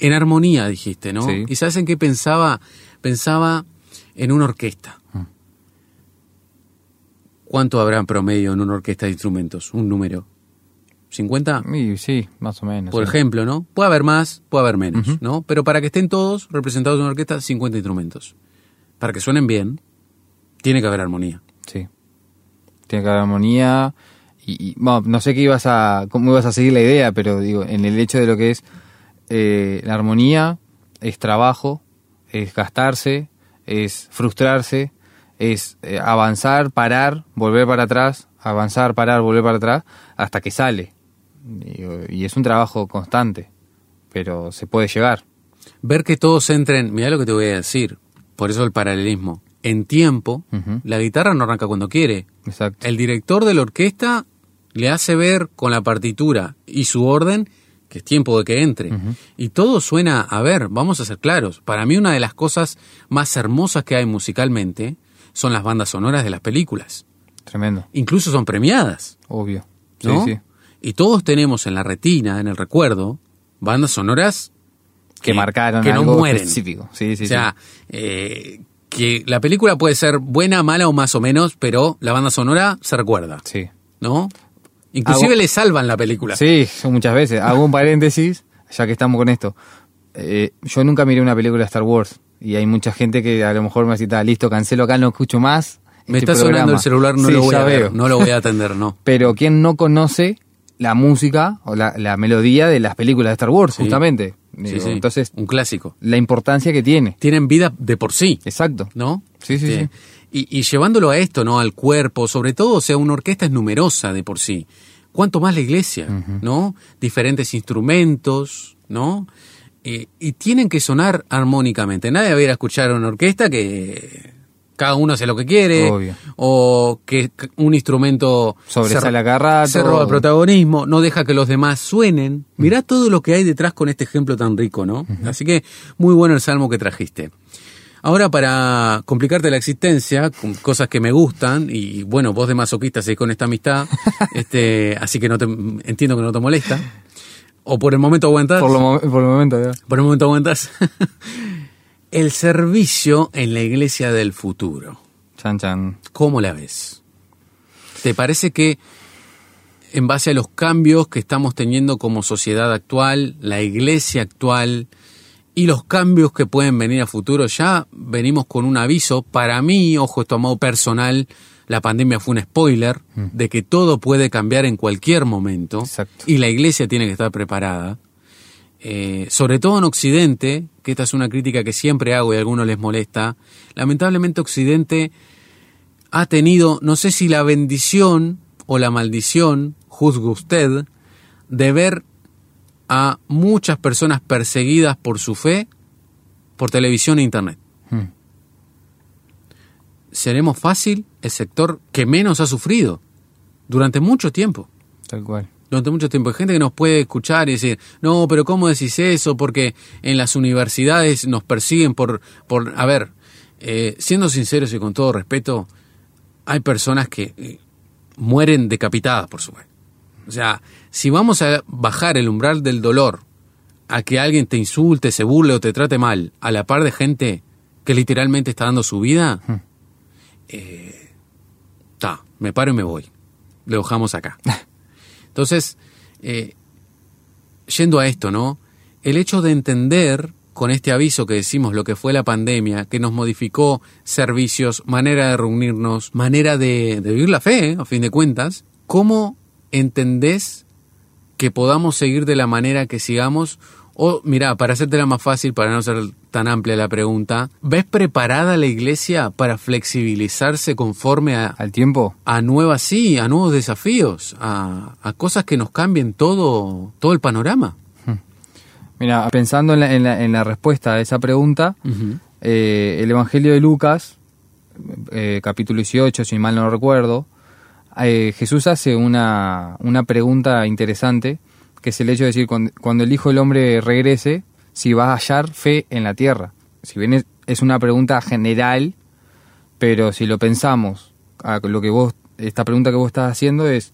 S1: en armonía, dijiste, ¿no? Sí. ¿Y sabes en qué pensaba? Pensaba en una orquesta. ¿Cuánto habrá en promedio en una orquesta de instrumentos? Un número. ¿50?
S2: Sí, más o menos.
S1: Por ejemplo, ¿no? Puede haber más, puede haber menos, ¿no? Pero para que estén todos representados en una orquesta, 50 instrumentos. Para que suenen bien, tiene que haber armonía.
S2: Sí. Tiene que haber armonía. Y, bueno, no sé qué ibas a, cómo ibas a seguir la idea, pero digo, en el hecho de lo que es eh, la armonía es trabajo, es gastarse, es frustrarse, es eh, avanzar, parar, volver para atrás, avanzar, parar, volver para atrás, hasta que sale. Y, es un trabajo constante, pero se puede llegar.
S1: Ver que todos entren, mira lo que te voy a decir, por eso el paralelismo. En tiempo, la guitarra no arranca cuando quiere.
S2: Exacto.
S1: El director de la orquesta le hace ver con la partitura y su orden que es tiempo de que entre. Y todo suena, a ver, vamos a ser claros, para mí una de las cosas más hermosas que hay musicalmente son las bandas sonoras de las películas.
S2: Tremendo.
S1: Incluso son premiadas.
S2: Obvio.
S1: Sí, sí. Y todos tenemos en la retina, en el recuerdo, bandas sonoras
S2: que, marcaron
S1: que
S2: no
S1: mueren.
S2: específico. Sí, sí,
S1: o sea, eh, que la película puede ser buena, mala o más o menos, pero la banda sonora se recuerda.
S2: Sí.
S1: ¿No? Inclusive le salvan la película.
S2: Sí, muchas veces. Hago un paréntesis, ya que estamos con esto. Eh, yo nunca miré una película de Star Wars y hay mucha gente que a lo mejor me dice, listo, cancelo acá, no escucho más.
S1: Me este está sonando el celular, no lo voy a ver, no lo voy a atender, no.
S2: Pero ¿quién no conoce la música o la, melodía de las películas de Star Wars, justamente?
S1: sí, sí. Entonces, un clásico.
S2: La importancia que tiene.
S1: Tienen vida de por sí.
S2: Exacto.
S1: ¿No?
S2: Sí, sí, sí.
S1: Y, llevándolo a esto, ¿no? Al cuerpo, sobre todo, o sea, una orquesta es numerosa de por sí. ¿Cuánto más la iglesia? ¿No? Diferentes instrumentos, ¿no? Eh, y tienen que sonar armónicamente. Nadie va a ir a escuchar una orquesta que cada uno hace lo que quiere, o que un instrumento
S2: sobresale a
S1: se roba el protagonismo, no deja que los demás suenen. Mirá todo lo que hay detrás con este ejemplo tan rico, ¿no? Así que muy bueno el salmo que trajiste. Ahora, para complicarte la existencia, con cosas que me gustan, y bueno, vos de masoquista seguís con esta amistad, este, así que no te, entiendo que no te molesta. O por el momento aguantas.
S2: Por, por el momento, ya.
S1: Por el momento aguantas. el servicio en la iglesia del futuro.
S2: Chan, chan.
S1: ¿Cómo la ves? ¿Te parece que en base a los cambios que estamos teniendo como sociedad actual, la iglesia actual, y los cambios que pueden venir a futuro. Ya venimos con un aviso. Para mí, ojo, esto a modo personal, la pandemia fue un spoiler mm. de que todo puede cambiar en cualquier momento y la iglesia tiene que estar preparada. Eh, sobre todo en Occidente, que esta es una crítica que siempre hago y a algunos les molesta, lamentablemente Occidente ha tenido, no sé si la bendición o la maldición, juzgue usted, de ver a muchas personas perseguidas por su fe por televisión e internet. Hmm. Seremos fácil el sector que menos ha sufrido durante mucho tiempo.
S2: Tal cual.
S1: Durante mucho tiempo. Hay gente que nos puede escuchar y decir, no, pero ¿cómo decís eso? Porque en las universidades nos persiguen por... por a ver, eh, siendo sinceros y con todo respeto, hay personas que eh, mueren decapitadas por su fe. O sea, si vamos a bajar el umbral del dolor a que alguien te insulte, se burle o te trate mal, a la par de gente que literalmente está dando su vida, eh, me paro y me voy. Le dejamos acá. Entonces, eh, yendo a esto, ¿no? El hecho de entender con este aviso que decimos lo que fue la pandemia, que nos modificó servicios, manera de reunirnos, manera de, vivir la fe, a fin de cuentas, ¿cómo entendés que podamos seguir de la manera que sigamos? O, mira, para hacértela más fácil, para no ser tan amplia la pregunta, ¿ves preparada la iglesia para flexibilizarse conforme a,
S2: al tiempo?
S1: A nuevas, sí, a nuevos desafíos, a, cosas que nos cambien todo, todo el panorama. Hmm.
S2: Mira, pensando en la, respuesta a esa pregunta, eh, el Evangelio de Lucas, eh, capítulo 18, si mal no recuerdo, eh, Jesús hace una, una, pregunta interesante, que es el hecho de decir, cuando, el Hijo del Hombre regrese, si va a hallar fe en la tierra. Si bien es, una pregunta general, pero si lo pensamos, lo que vos, esta pregunta que vos estás haciendo es,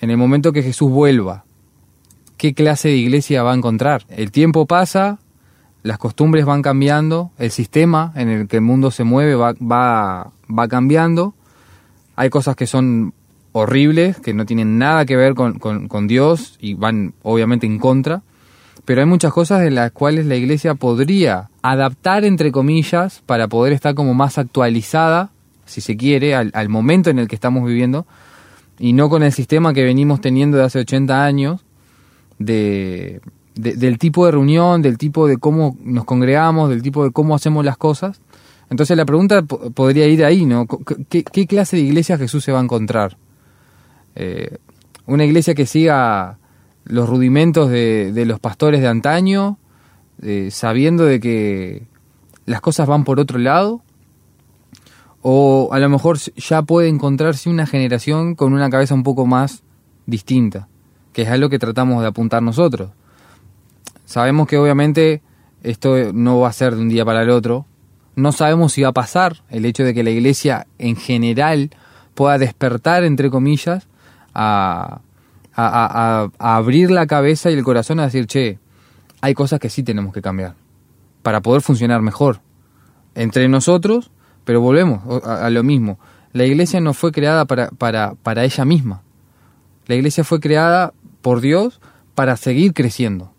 S2: en el momento que Jesús vuelva, ¿qué clase de iglesia va a encontrar? El tiempo pasa, las costumbres van cambiando, el sistema en el que el mundo se mueve va, va, va cambiando, hay cosas que son horribles, que no tienen nada que ver con, Dios y van obviamente en contra, pero hay muchas cosas en las cuales la iglesia podría adaptar, entre comillas, para poder estar como más actualizada, si se quiere, al, momento en el que estamos viviendo, y no con el sistema que venimos teniendo de hace 80 años, de, del tipo de reunión, del tipo de cómo nos congregamos, del tipo de cómo hacemos las cosas, entonces la pregunta podría ir ahí, ¿no? ¿Qué, clase de iglesia Jesús se va a encontrar? Eh, ¿Una iglesia que siga los rudimentos de, los pastores de antaño, eh, sabiendo de que las cosas van por otro lado? ¿O a lo mejor ya puede encontrarse una generación con una cabeza un poco más distinta? Que es algo que tratamos de apuntar nosotros. Sabemos que obviamente esto no va a ser de un día para el otro, no sabemos si va a pasar el hecho de que la iglesia en general pueda despertar, entre comillas, a, abrir la cabeza y el corazón a decir, che, hay cosas que sí tenemos que cambiar para poder funcionar mejor entre nosotros, pero volvemos a, lo mismo. La iglesia no fue creada para, para, para ella misma. La iglesia fue creada por Dios para seguir creciendo.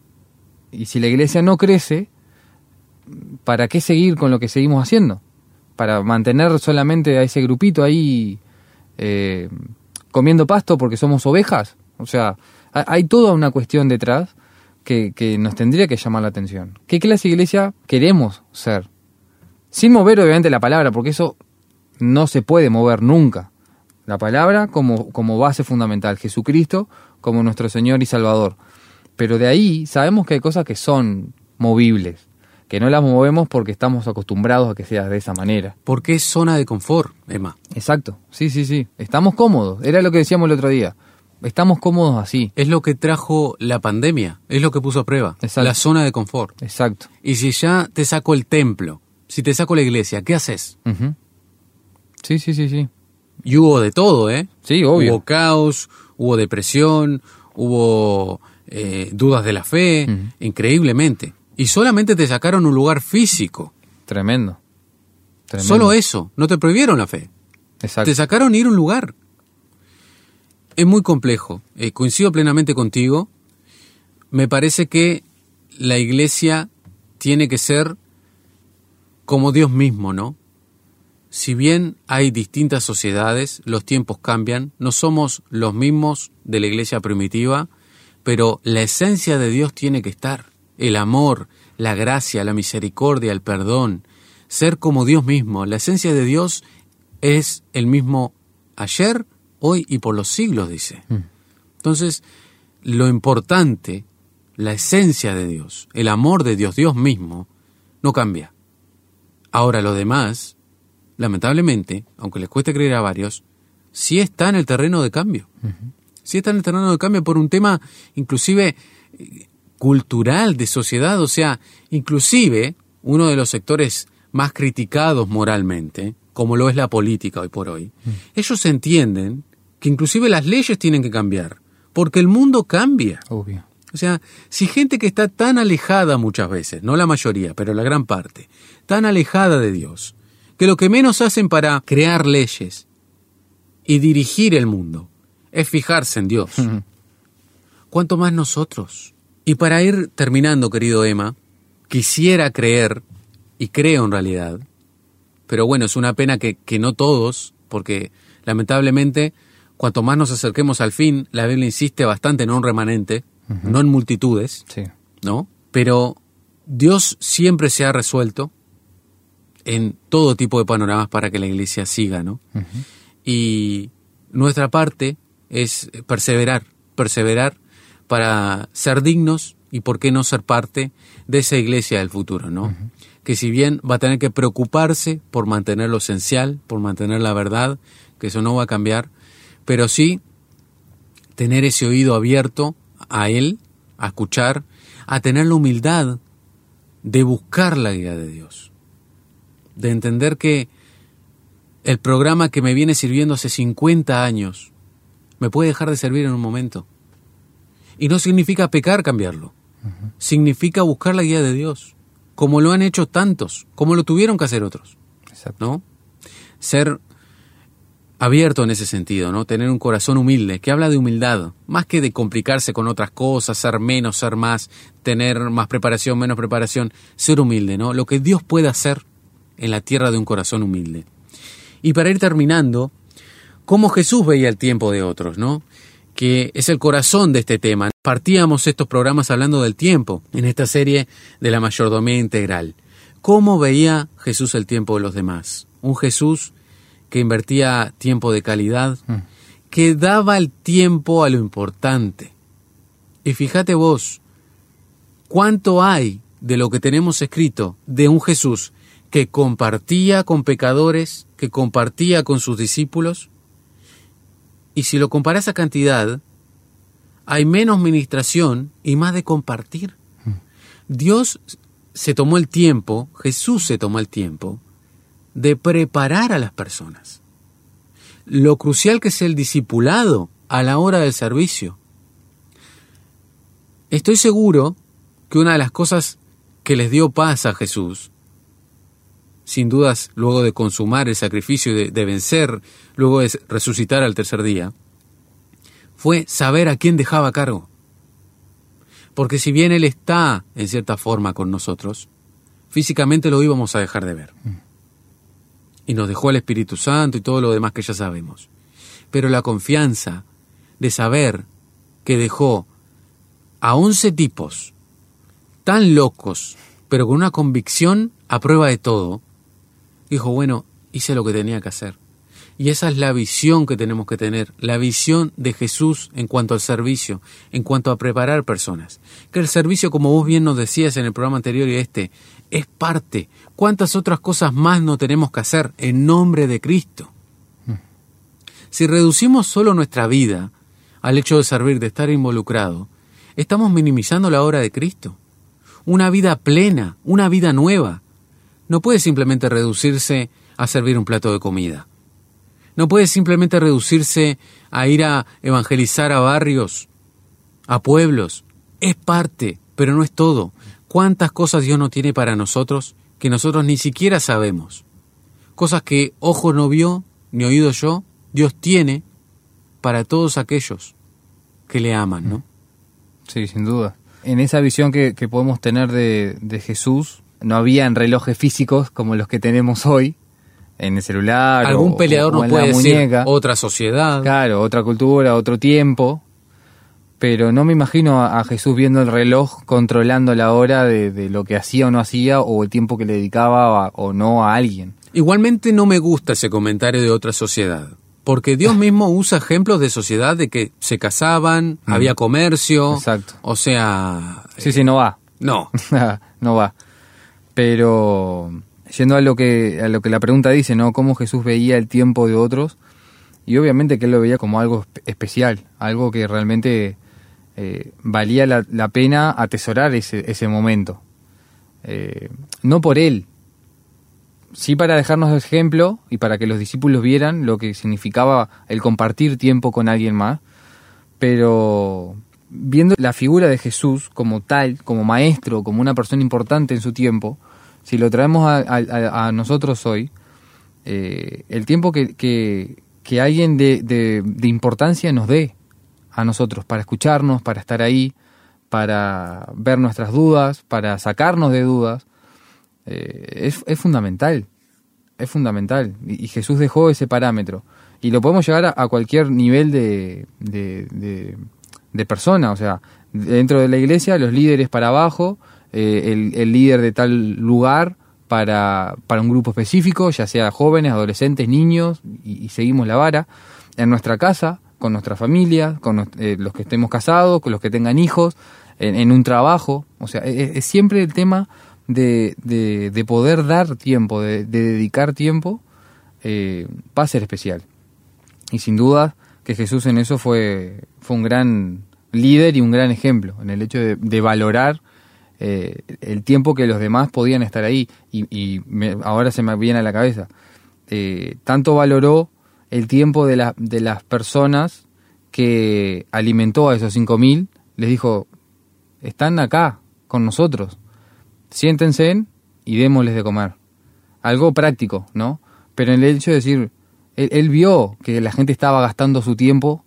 S2: Y si la iglesia no crece, ¿para qué seguir con lo que seguimos haciendo? Para mantener solamente a ese grupito ahí eh, comiendo pasto porque somos ovejas. O sea, hay toda una cuestión detrás que, nos tendría que llamar la atención. ¿Qué clase de iglesia queremos ser? Sin mover obviamente la palabra, porque eso no se puede mover nunca. La palabra como, como base fundamental, Jesucristo como nuestro Señor y Salvador. Pero de ahí sabemos que hay cosas que son movibles que no las movemos porque estamos acostumbrados a que sea de esa manera.
S1: Porque es zona de confort, Emma.
S2: Exacto, sí, sí, sí. Estamos cómodos, era lo que decíamos el otro día. Estamos cómodos así.
S1: Es lo que trajo la pandemia, es lo que puso a prueba. Exacto. La zona de confort.
S2: Exacto.
S1: Y si ya te saco el templo, si te saco la iglesia, ¿qué haces?
S2: Sí, sí, sí, sí.
S1: Y hubo de todo, ¿eh?
S2: Sí, obvio.
S1: Hubo caos, hubo depresión, hubo eh, dudas de la fe, increíblemente. Y solamente te sacaron un lugar físico.
S2: Tremendo.
S1: Solo eso, no te prohibieron la fe. Exacto. Te sacaron ir a un lugar. Es muy complejo. Eh, coincido plenamente contigo. Me parece que la iglesia tiene que ser como Dios mismo, ¿no? Si bien hay distintas sociedades, los tiempos cambian, no somos los mismos de la iglesia primitiva, pero la esencia de Dios tiene que estar. El amor, la gracia, la misericordia, el perdón, ser como Dios mismo. La esencia de Dios es el mismo ayer, hoy y por los siglos, dice. Mm. Entonces, lo importante, la esencia de Dios, el amor de Dios, Dios mismo, no cambia. Ahora lo demás, lamentablemente, aunque les cueste creer a varios, sí está en el terreno de cambio. Sí está en el terreno de cambio por un tema inclusive cultural, de sociedad, o sea, inclusive uno de los sectores más criticados moralmente, como lo es la política hoy por hoy, ellos entienden que inclusive las leyes tienen que cambiar, porque el mundo cambia.
S2: Obvio.
S1: O sea, si gente que está tan alejada muchas veces, no la mayoría, pero la gran parte, tan alejada de Dios, que lo que menos hacen para crear leyes y dirigir el mundo es fijarse en Dios. ¿Cuánto más nosotros? Y para ir terminando, querido Emma, quisiera creer, y creo en realidad, pero bueno, es una pena que, que no todos, porque lamentablemente, cuanto más nos acerquemos al fin, la Biblia insiste bastante en un remanente, no en multitudes, ¿no? Pero Dios siempre se ha resuelto en todo tipo de panoramas para que la iglesia siga, ¿no? Y nuestra parte es perseverar, perseverar para ser dignos y por qué no ser parte de esa iglesia del futuro, ¿no? Que si bien va a tener que preocuparse por mantener lo esencial, por mantener la verdad, que eso no va a cambiar, pero sí tener ese oído abierto a Él, a escuchar, a tener la humildad de buscar la guía de Dios, de entender que el programa que me viene sirviendo hace 50 años me puede dejar de servir en un momento. Y no significa pecar cambiarlo, significa buscar la guía de Dios, como lo han hecho tantos, como lo tuvieron que hacer otros. ¿No? Ser abierto en ese sentido, ¿no? Tener un corazón humilde, que habla de humildad, más que de complicarse con otras cosas, ser menos, ser más, tener más preparación, menos preparación, ser humilde, ¿no? Lo que Dios puede hacer en la tierra de un corazón humilde. Y para ir terminando, cómo Jesús veía el tiempo de otros, ¿no? Que es el corazón de este tema. Partíamos estos programas hablando del tiempo en esta serie de la mayordomía integral. ¿Cómo veía Jesús el tiempo de los demás? Un Jesús que invertía tiempo de calidad, mm. que daba el tiempo a lo importante. Y fíjate vos, cuánto hay de lo que tenemos escrito de un Jesús que compartía con pecadores, que compartía con sus discípulos. Y si lo comparas a cantidad, hay menos ministración y más de compartir. Mm. Dios se tomó el tiempo, Jesús se tomó el tiempo de preparar a las personas. Lo crucial que es el discipulado a la hora del servicio. Estoy seguro que una de las cosas que les dio paz a Jesús, sin dudas luego de consumar el sacrificio y de, vencer, luego de resucitar al tercer día, fue saber a quién dejaba cargo. Porque si bien Él está, en cierta forma, con nosotros, físicamente lo íbamos a dejar de ver. Y nos dejó el Espíritu Santo y todo lo demás que ya sabemos. Pero la confianza de saber que dejó a once tipos tan locos, pero con una convicción a prueba de todo, dijo, bueno, hice lo que tenía que hacer. Y esa es la visión que tenemos que tener, la visión de Jesús en cuanto al servicio, en cuanto a preparar personas. Que el servicio, como vos bien nos decías en el programa anterior y este, es parte, ¿Cuántas otras cosas más no tenemos que hacer en nombre de Cristo? Si reducimos solo nuestra vida al hecho de servir, de estar involucrado, estamos minimizando la obra de Cristo. Una vida plena, una vida nueva, no puede simplemente reducirse a servir un plato de comida. No puede simplemente reducirse a ir a evangelizar a barrios, a pueblos. Es parte, pero no es todo. ¿Cuántas cosas Dios no tiene para nosotros que nosotros ni siquiera sabemos. Cosas que ojo no vio, ni oído yo, Dios tiene para todos aquellos que le aman, ¿no?
S2: Sí, sin duda. En esa visión que, podemos tener de, Jesús, no habían relojes físicos como los que tenemos hoy, en el celular.
S1: Algún peleador no puede decir otra sociedad.
S2: Claro, otra cultura, otro tiempo. Pero no me imagino a, Jesús viendo el reloj controlando la hora de, lo que hacía o no hacía o el tiempo que le dedicaba o no a alguien.
S1: Igualmente no me gusta ese comentario de otra sociedad. Porque Dios mismo usa ejemplos de sociedad de que se casaban, mm. había comercio.
S2: Exacto.
S1: O sea.
S2: Sí, sí, no va.
S1: No.
S2: no va. Pero yendo a lo que a lo que la pregunta dice, ¿no? Cómo Jesús veía el tiempo de otros y obviamente que él lo veía como algo especial, algo que realmente eh, valía la, pena atesorar ese, momento. Eh, no por él, sí para dejarnos ejemplo y para que los discípulos vieran lo que significaba el compartir tiempo con alguien más, pero viendo la figura de Jesús como tal, como maestro, como una persona importante en su tiempo, si lo traemos a, nosotros hoy, eh, el tiempo que, que, alguien de, de, importancia nos dé a nosotros para escucharnos, para estar ahí, para ver nuestras dudas, para sacarnos de dudas, eh, es, fundamental, es fundamental. Y, Jesús dejó ese parámetro. Y lo podemos llegar a, cualquier nivel de, de, persona, o sea, dentro de la iglesia, los líderes para abajo, eh, el, líder de tal lugar para, para, un grupo específico, ya sea jóvenes, adolescentes, niños, y, seguimos la vara. En nuestra casa, con nuestra familia, con eh, los que estemos casados, con los que tengan hijos, en, un trabajo. O sea, es siempre el tema de, de, poder dar tiempo, de, dedicar tiempo, eh, va a ser especial. Y sin duda que Jesús en eso fue, fue un gran líder y un gran ejemplo, en el hecho de, valorar eh, el tiempo que los demás podían estar ahí. Y, ahora se me viene a la cabeza. Eh, tanto valoró el tiempo de, la, de las personas que alimentó a esos 5.000, les dijo, están acá con nosotros siéntense y démosles de comer. Algo práctico, ¿no? Pero en el hecho de decir, él, vio que la gente estaba gastando su tiempo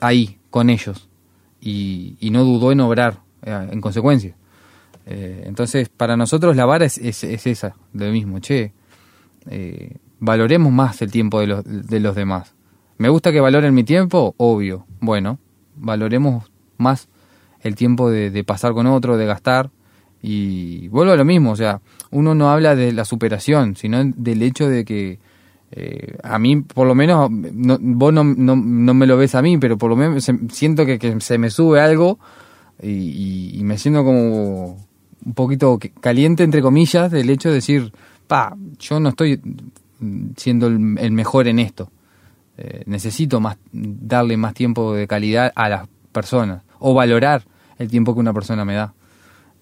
S2: ahí, con ellos, y, no dudó en obrar eh, en consecuencia. Eh, entonces, para nosotros la vara es, es, esa, lo mismo, che, eh, valoremos más el tiempo de los, de los demás. ¿Me gusta que valoren mi tiempo? Obvio. Bueno, valoremos más el tiempo de pasar con otro, de gastar, y vuelvo a lo mismo, o sea, uno no habla de la superación, sino del hecho de que eh, a mí, por lo menos, vos no, no, me lo ves a mí, pero por lo menos siento que, se me sube algo y, me siento como un poquito caliente, entre comillas, del hecho de decir, pa, yo no estoy siendo el, mejor en esto. Eh, necesito más darle más tiempo de calidad a las personas o valorar el tiempo que una persona me da.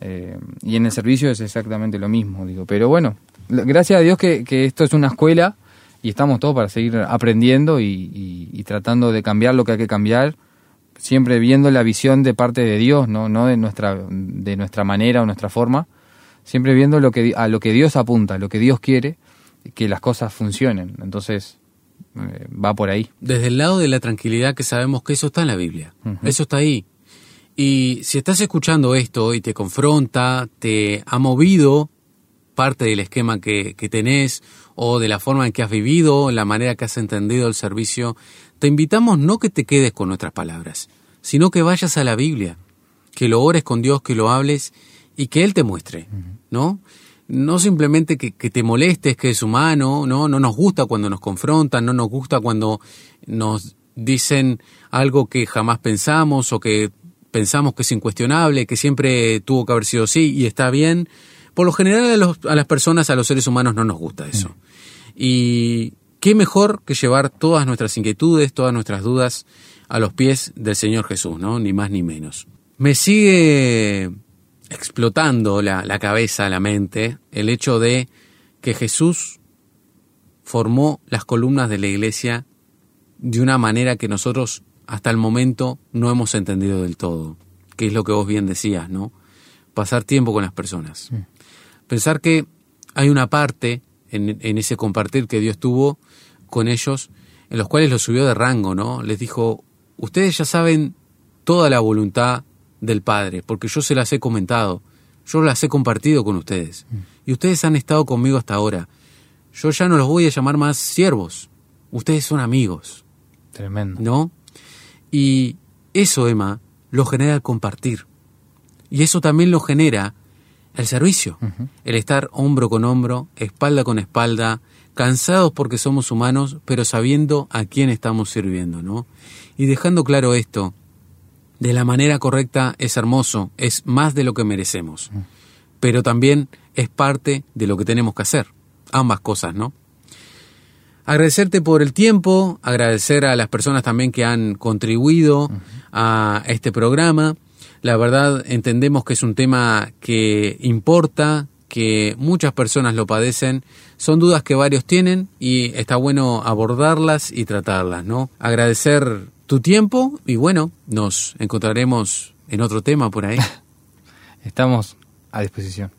S2: Eh, y en el servicio es exactamente lo mismo, digo. Pero bueno, gracias a Dios que, esto es una escuela y estamos todos para seguir aprendiendo y, tratando de cambiar lo que hay que cambiar, siempre viendo la visión de parte de Dios, no, no de nuestra, de nuestra manera o nuestra forma, siempre viendo lo que, a lo que Dios apunta, lo que Dios quiere, que las cosas funcionen. Entonces, eh, va por ahí.
S1: Desde el lado de la tranquilidad que sabemos que eso está en la Biblia, eso está ahí, y si estás escuchando esto y te confronta, te ha movido parte del esquema que, tenés o de la forma en que has vivido, la manera que has entendido el servicio, te invitamos no que te quedes con nuestras palabras, sino que vayas a la Biblia, que lo ores con Dios, que lo hables y que Él te muestre, ¿no? No simplemente que, que, te molestes, que es humano, ¿no? No nos gusta cuando nos confrontan, no nos gusta cuando nos dicen algo que jamás pensamos o que pensamos que es incuestionable, que siempre tuvo que haber sido así y está bien. Por lo general a, las personas, a los seres humanos no nos gusta eso. Mm. Y qué mejor que llevar todas nuestras inquietudes, todas nuestras dudas a los pies del Señor Jesús, ¿no? Ni más ni menos. Me sigue explotando la, la cabeza, la mente, el hecho de que Jesús formó las columnas de la iglesia de una manera que nosotros hasta el momento no hemos entendido del todo, que es lo que vos bien decías, ¿no? Pasar tiempo con las personas. Pensar que hay una parte en, en, ese compartir que Dios tuvo con ellos, en los cuales los subió de rango, ¿no? Les dijo, ustedes ya saben toda la voluntad del Padre, porque yo se las he comentado, yo las he compartido con ustedes, mm. y ustedes han estado conmigo hasta ahora. Yo ya no los voy a llamar más siervos, ustedes son amigos.
S2: Tremendo.
S1: ¿No? Y eso, Emma, lo genera el compartir. Y eso también lo genera el servicio, el estar hombro con hombro, espalda con espalda, cansados porque somos humanos, pero sabiendo a quién estamos sirviendo, ¿no? Y dejando claro esto, de la manera correcta es hermoso, es más de lo que merecemos, pero también es parte de lo que tenemos que hacer, ambas cosas, ¿no? Agradecerte por el tiempo, agradecer a las personas también que han contribuido a este programa. La verdad entendemos que es un tema que importa, que muchas personas lo padecen. Son dudas que varios tienen y está bueno abordarlas y tratarlas, ¿no? Agradecer tu tiempo y bueno, nos encontraremos en otro tema por ahí.
S2: Estamos a disposición.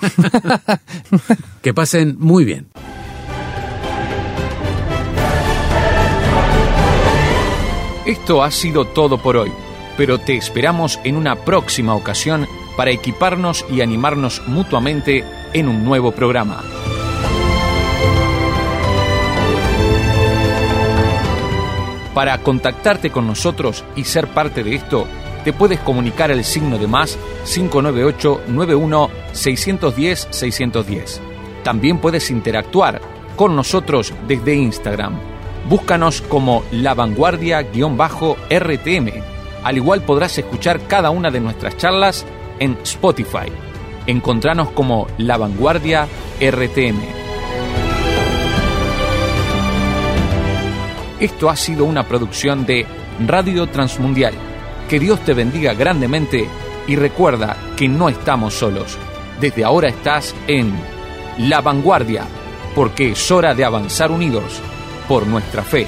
S1: que pasen muy bien.
S3: Esto ha sido todo por hoy, pero te esperamos en una próxima ocasión para equiparnos y animarnos mutuamente en un nuevo programa. Para contactarte con nosotros y ser parte de esto, te puedes comunicar al signo de más 598 91 610 610. También puedes interactuar con nosotros desde Instagram. Búscanos como La Vanguardia-RTM. Al igual podrás escuchar cada una de nuestras charlas en Spotify. Encontranos como La Vanguardia RTM. Esto ha sido una producción de Radio Transmundial. Que Dios te bendiga grandemente y recuerda que no estamos solos. Desde ahora estás en La Vanguardia, porque es hora de avanzar unidos por nuestra fe.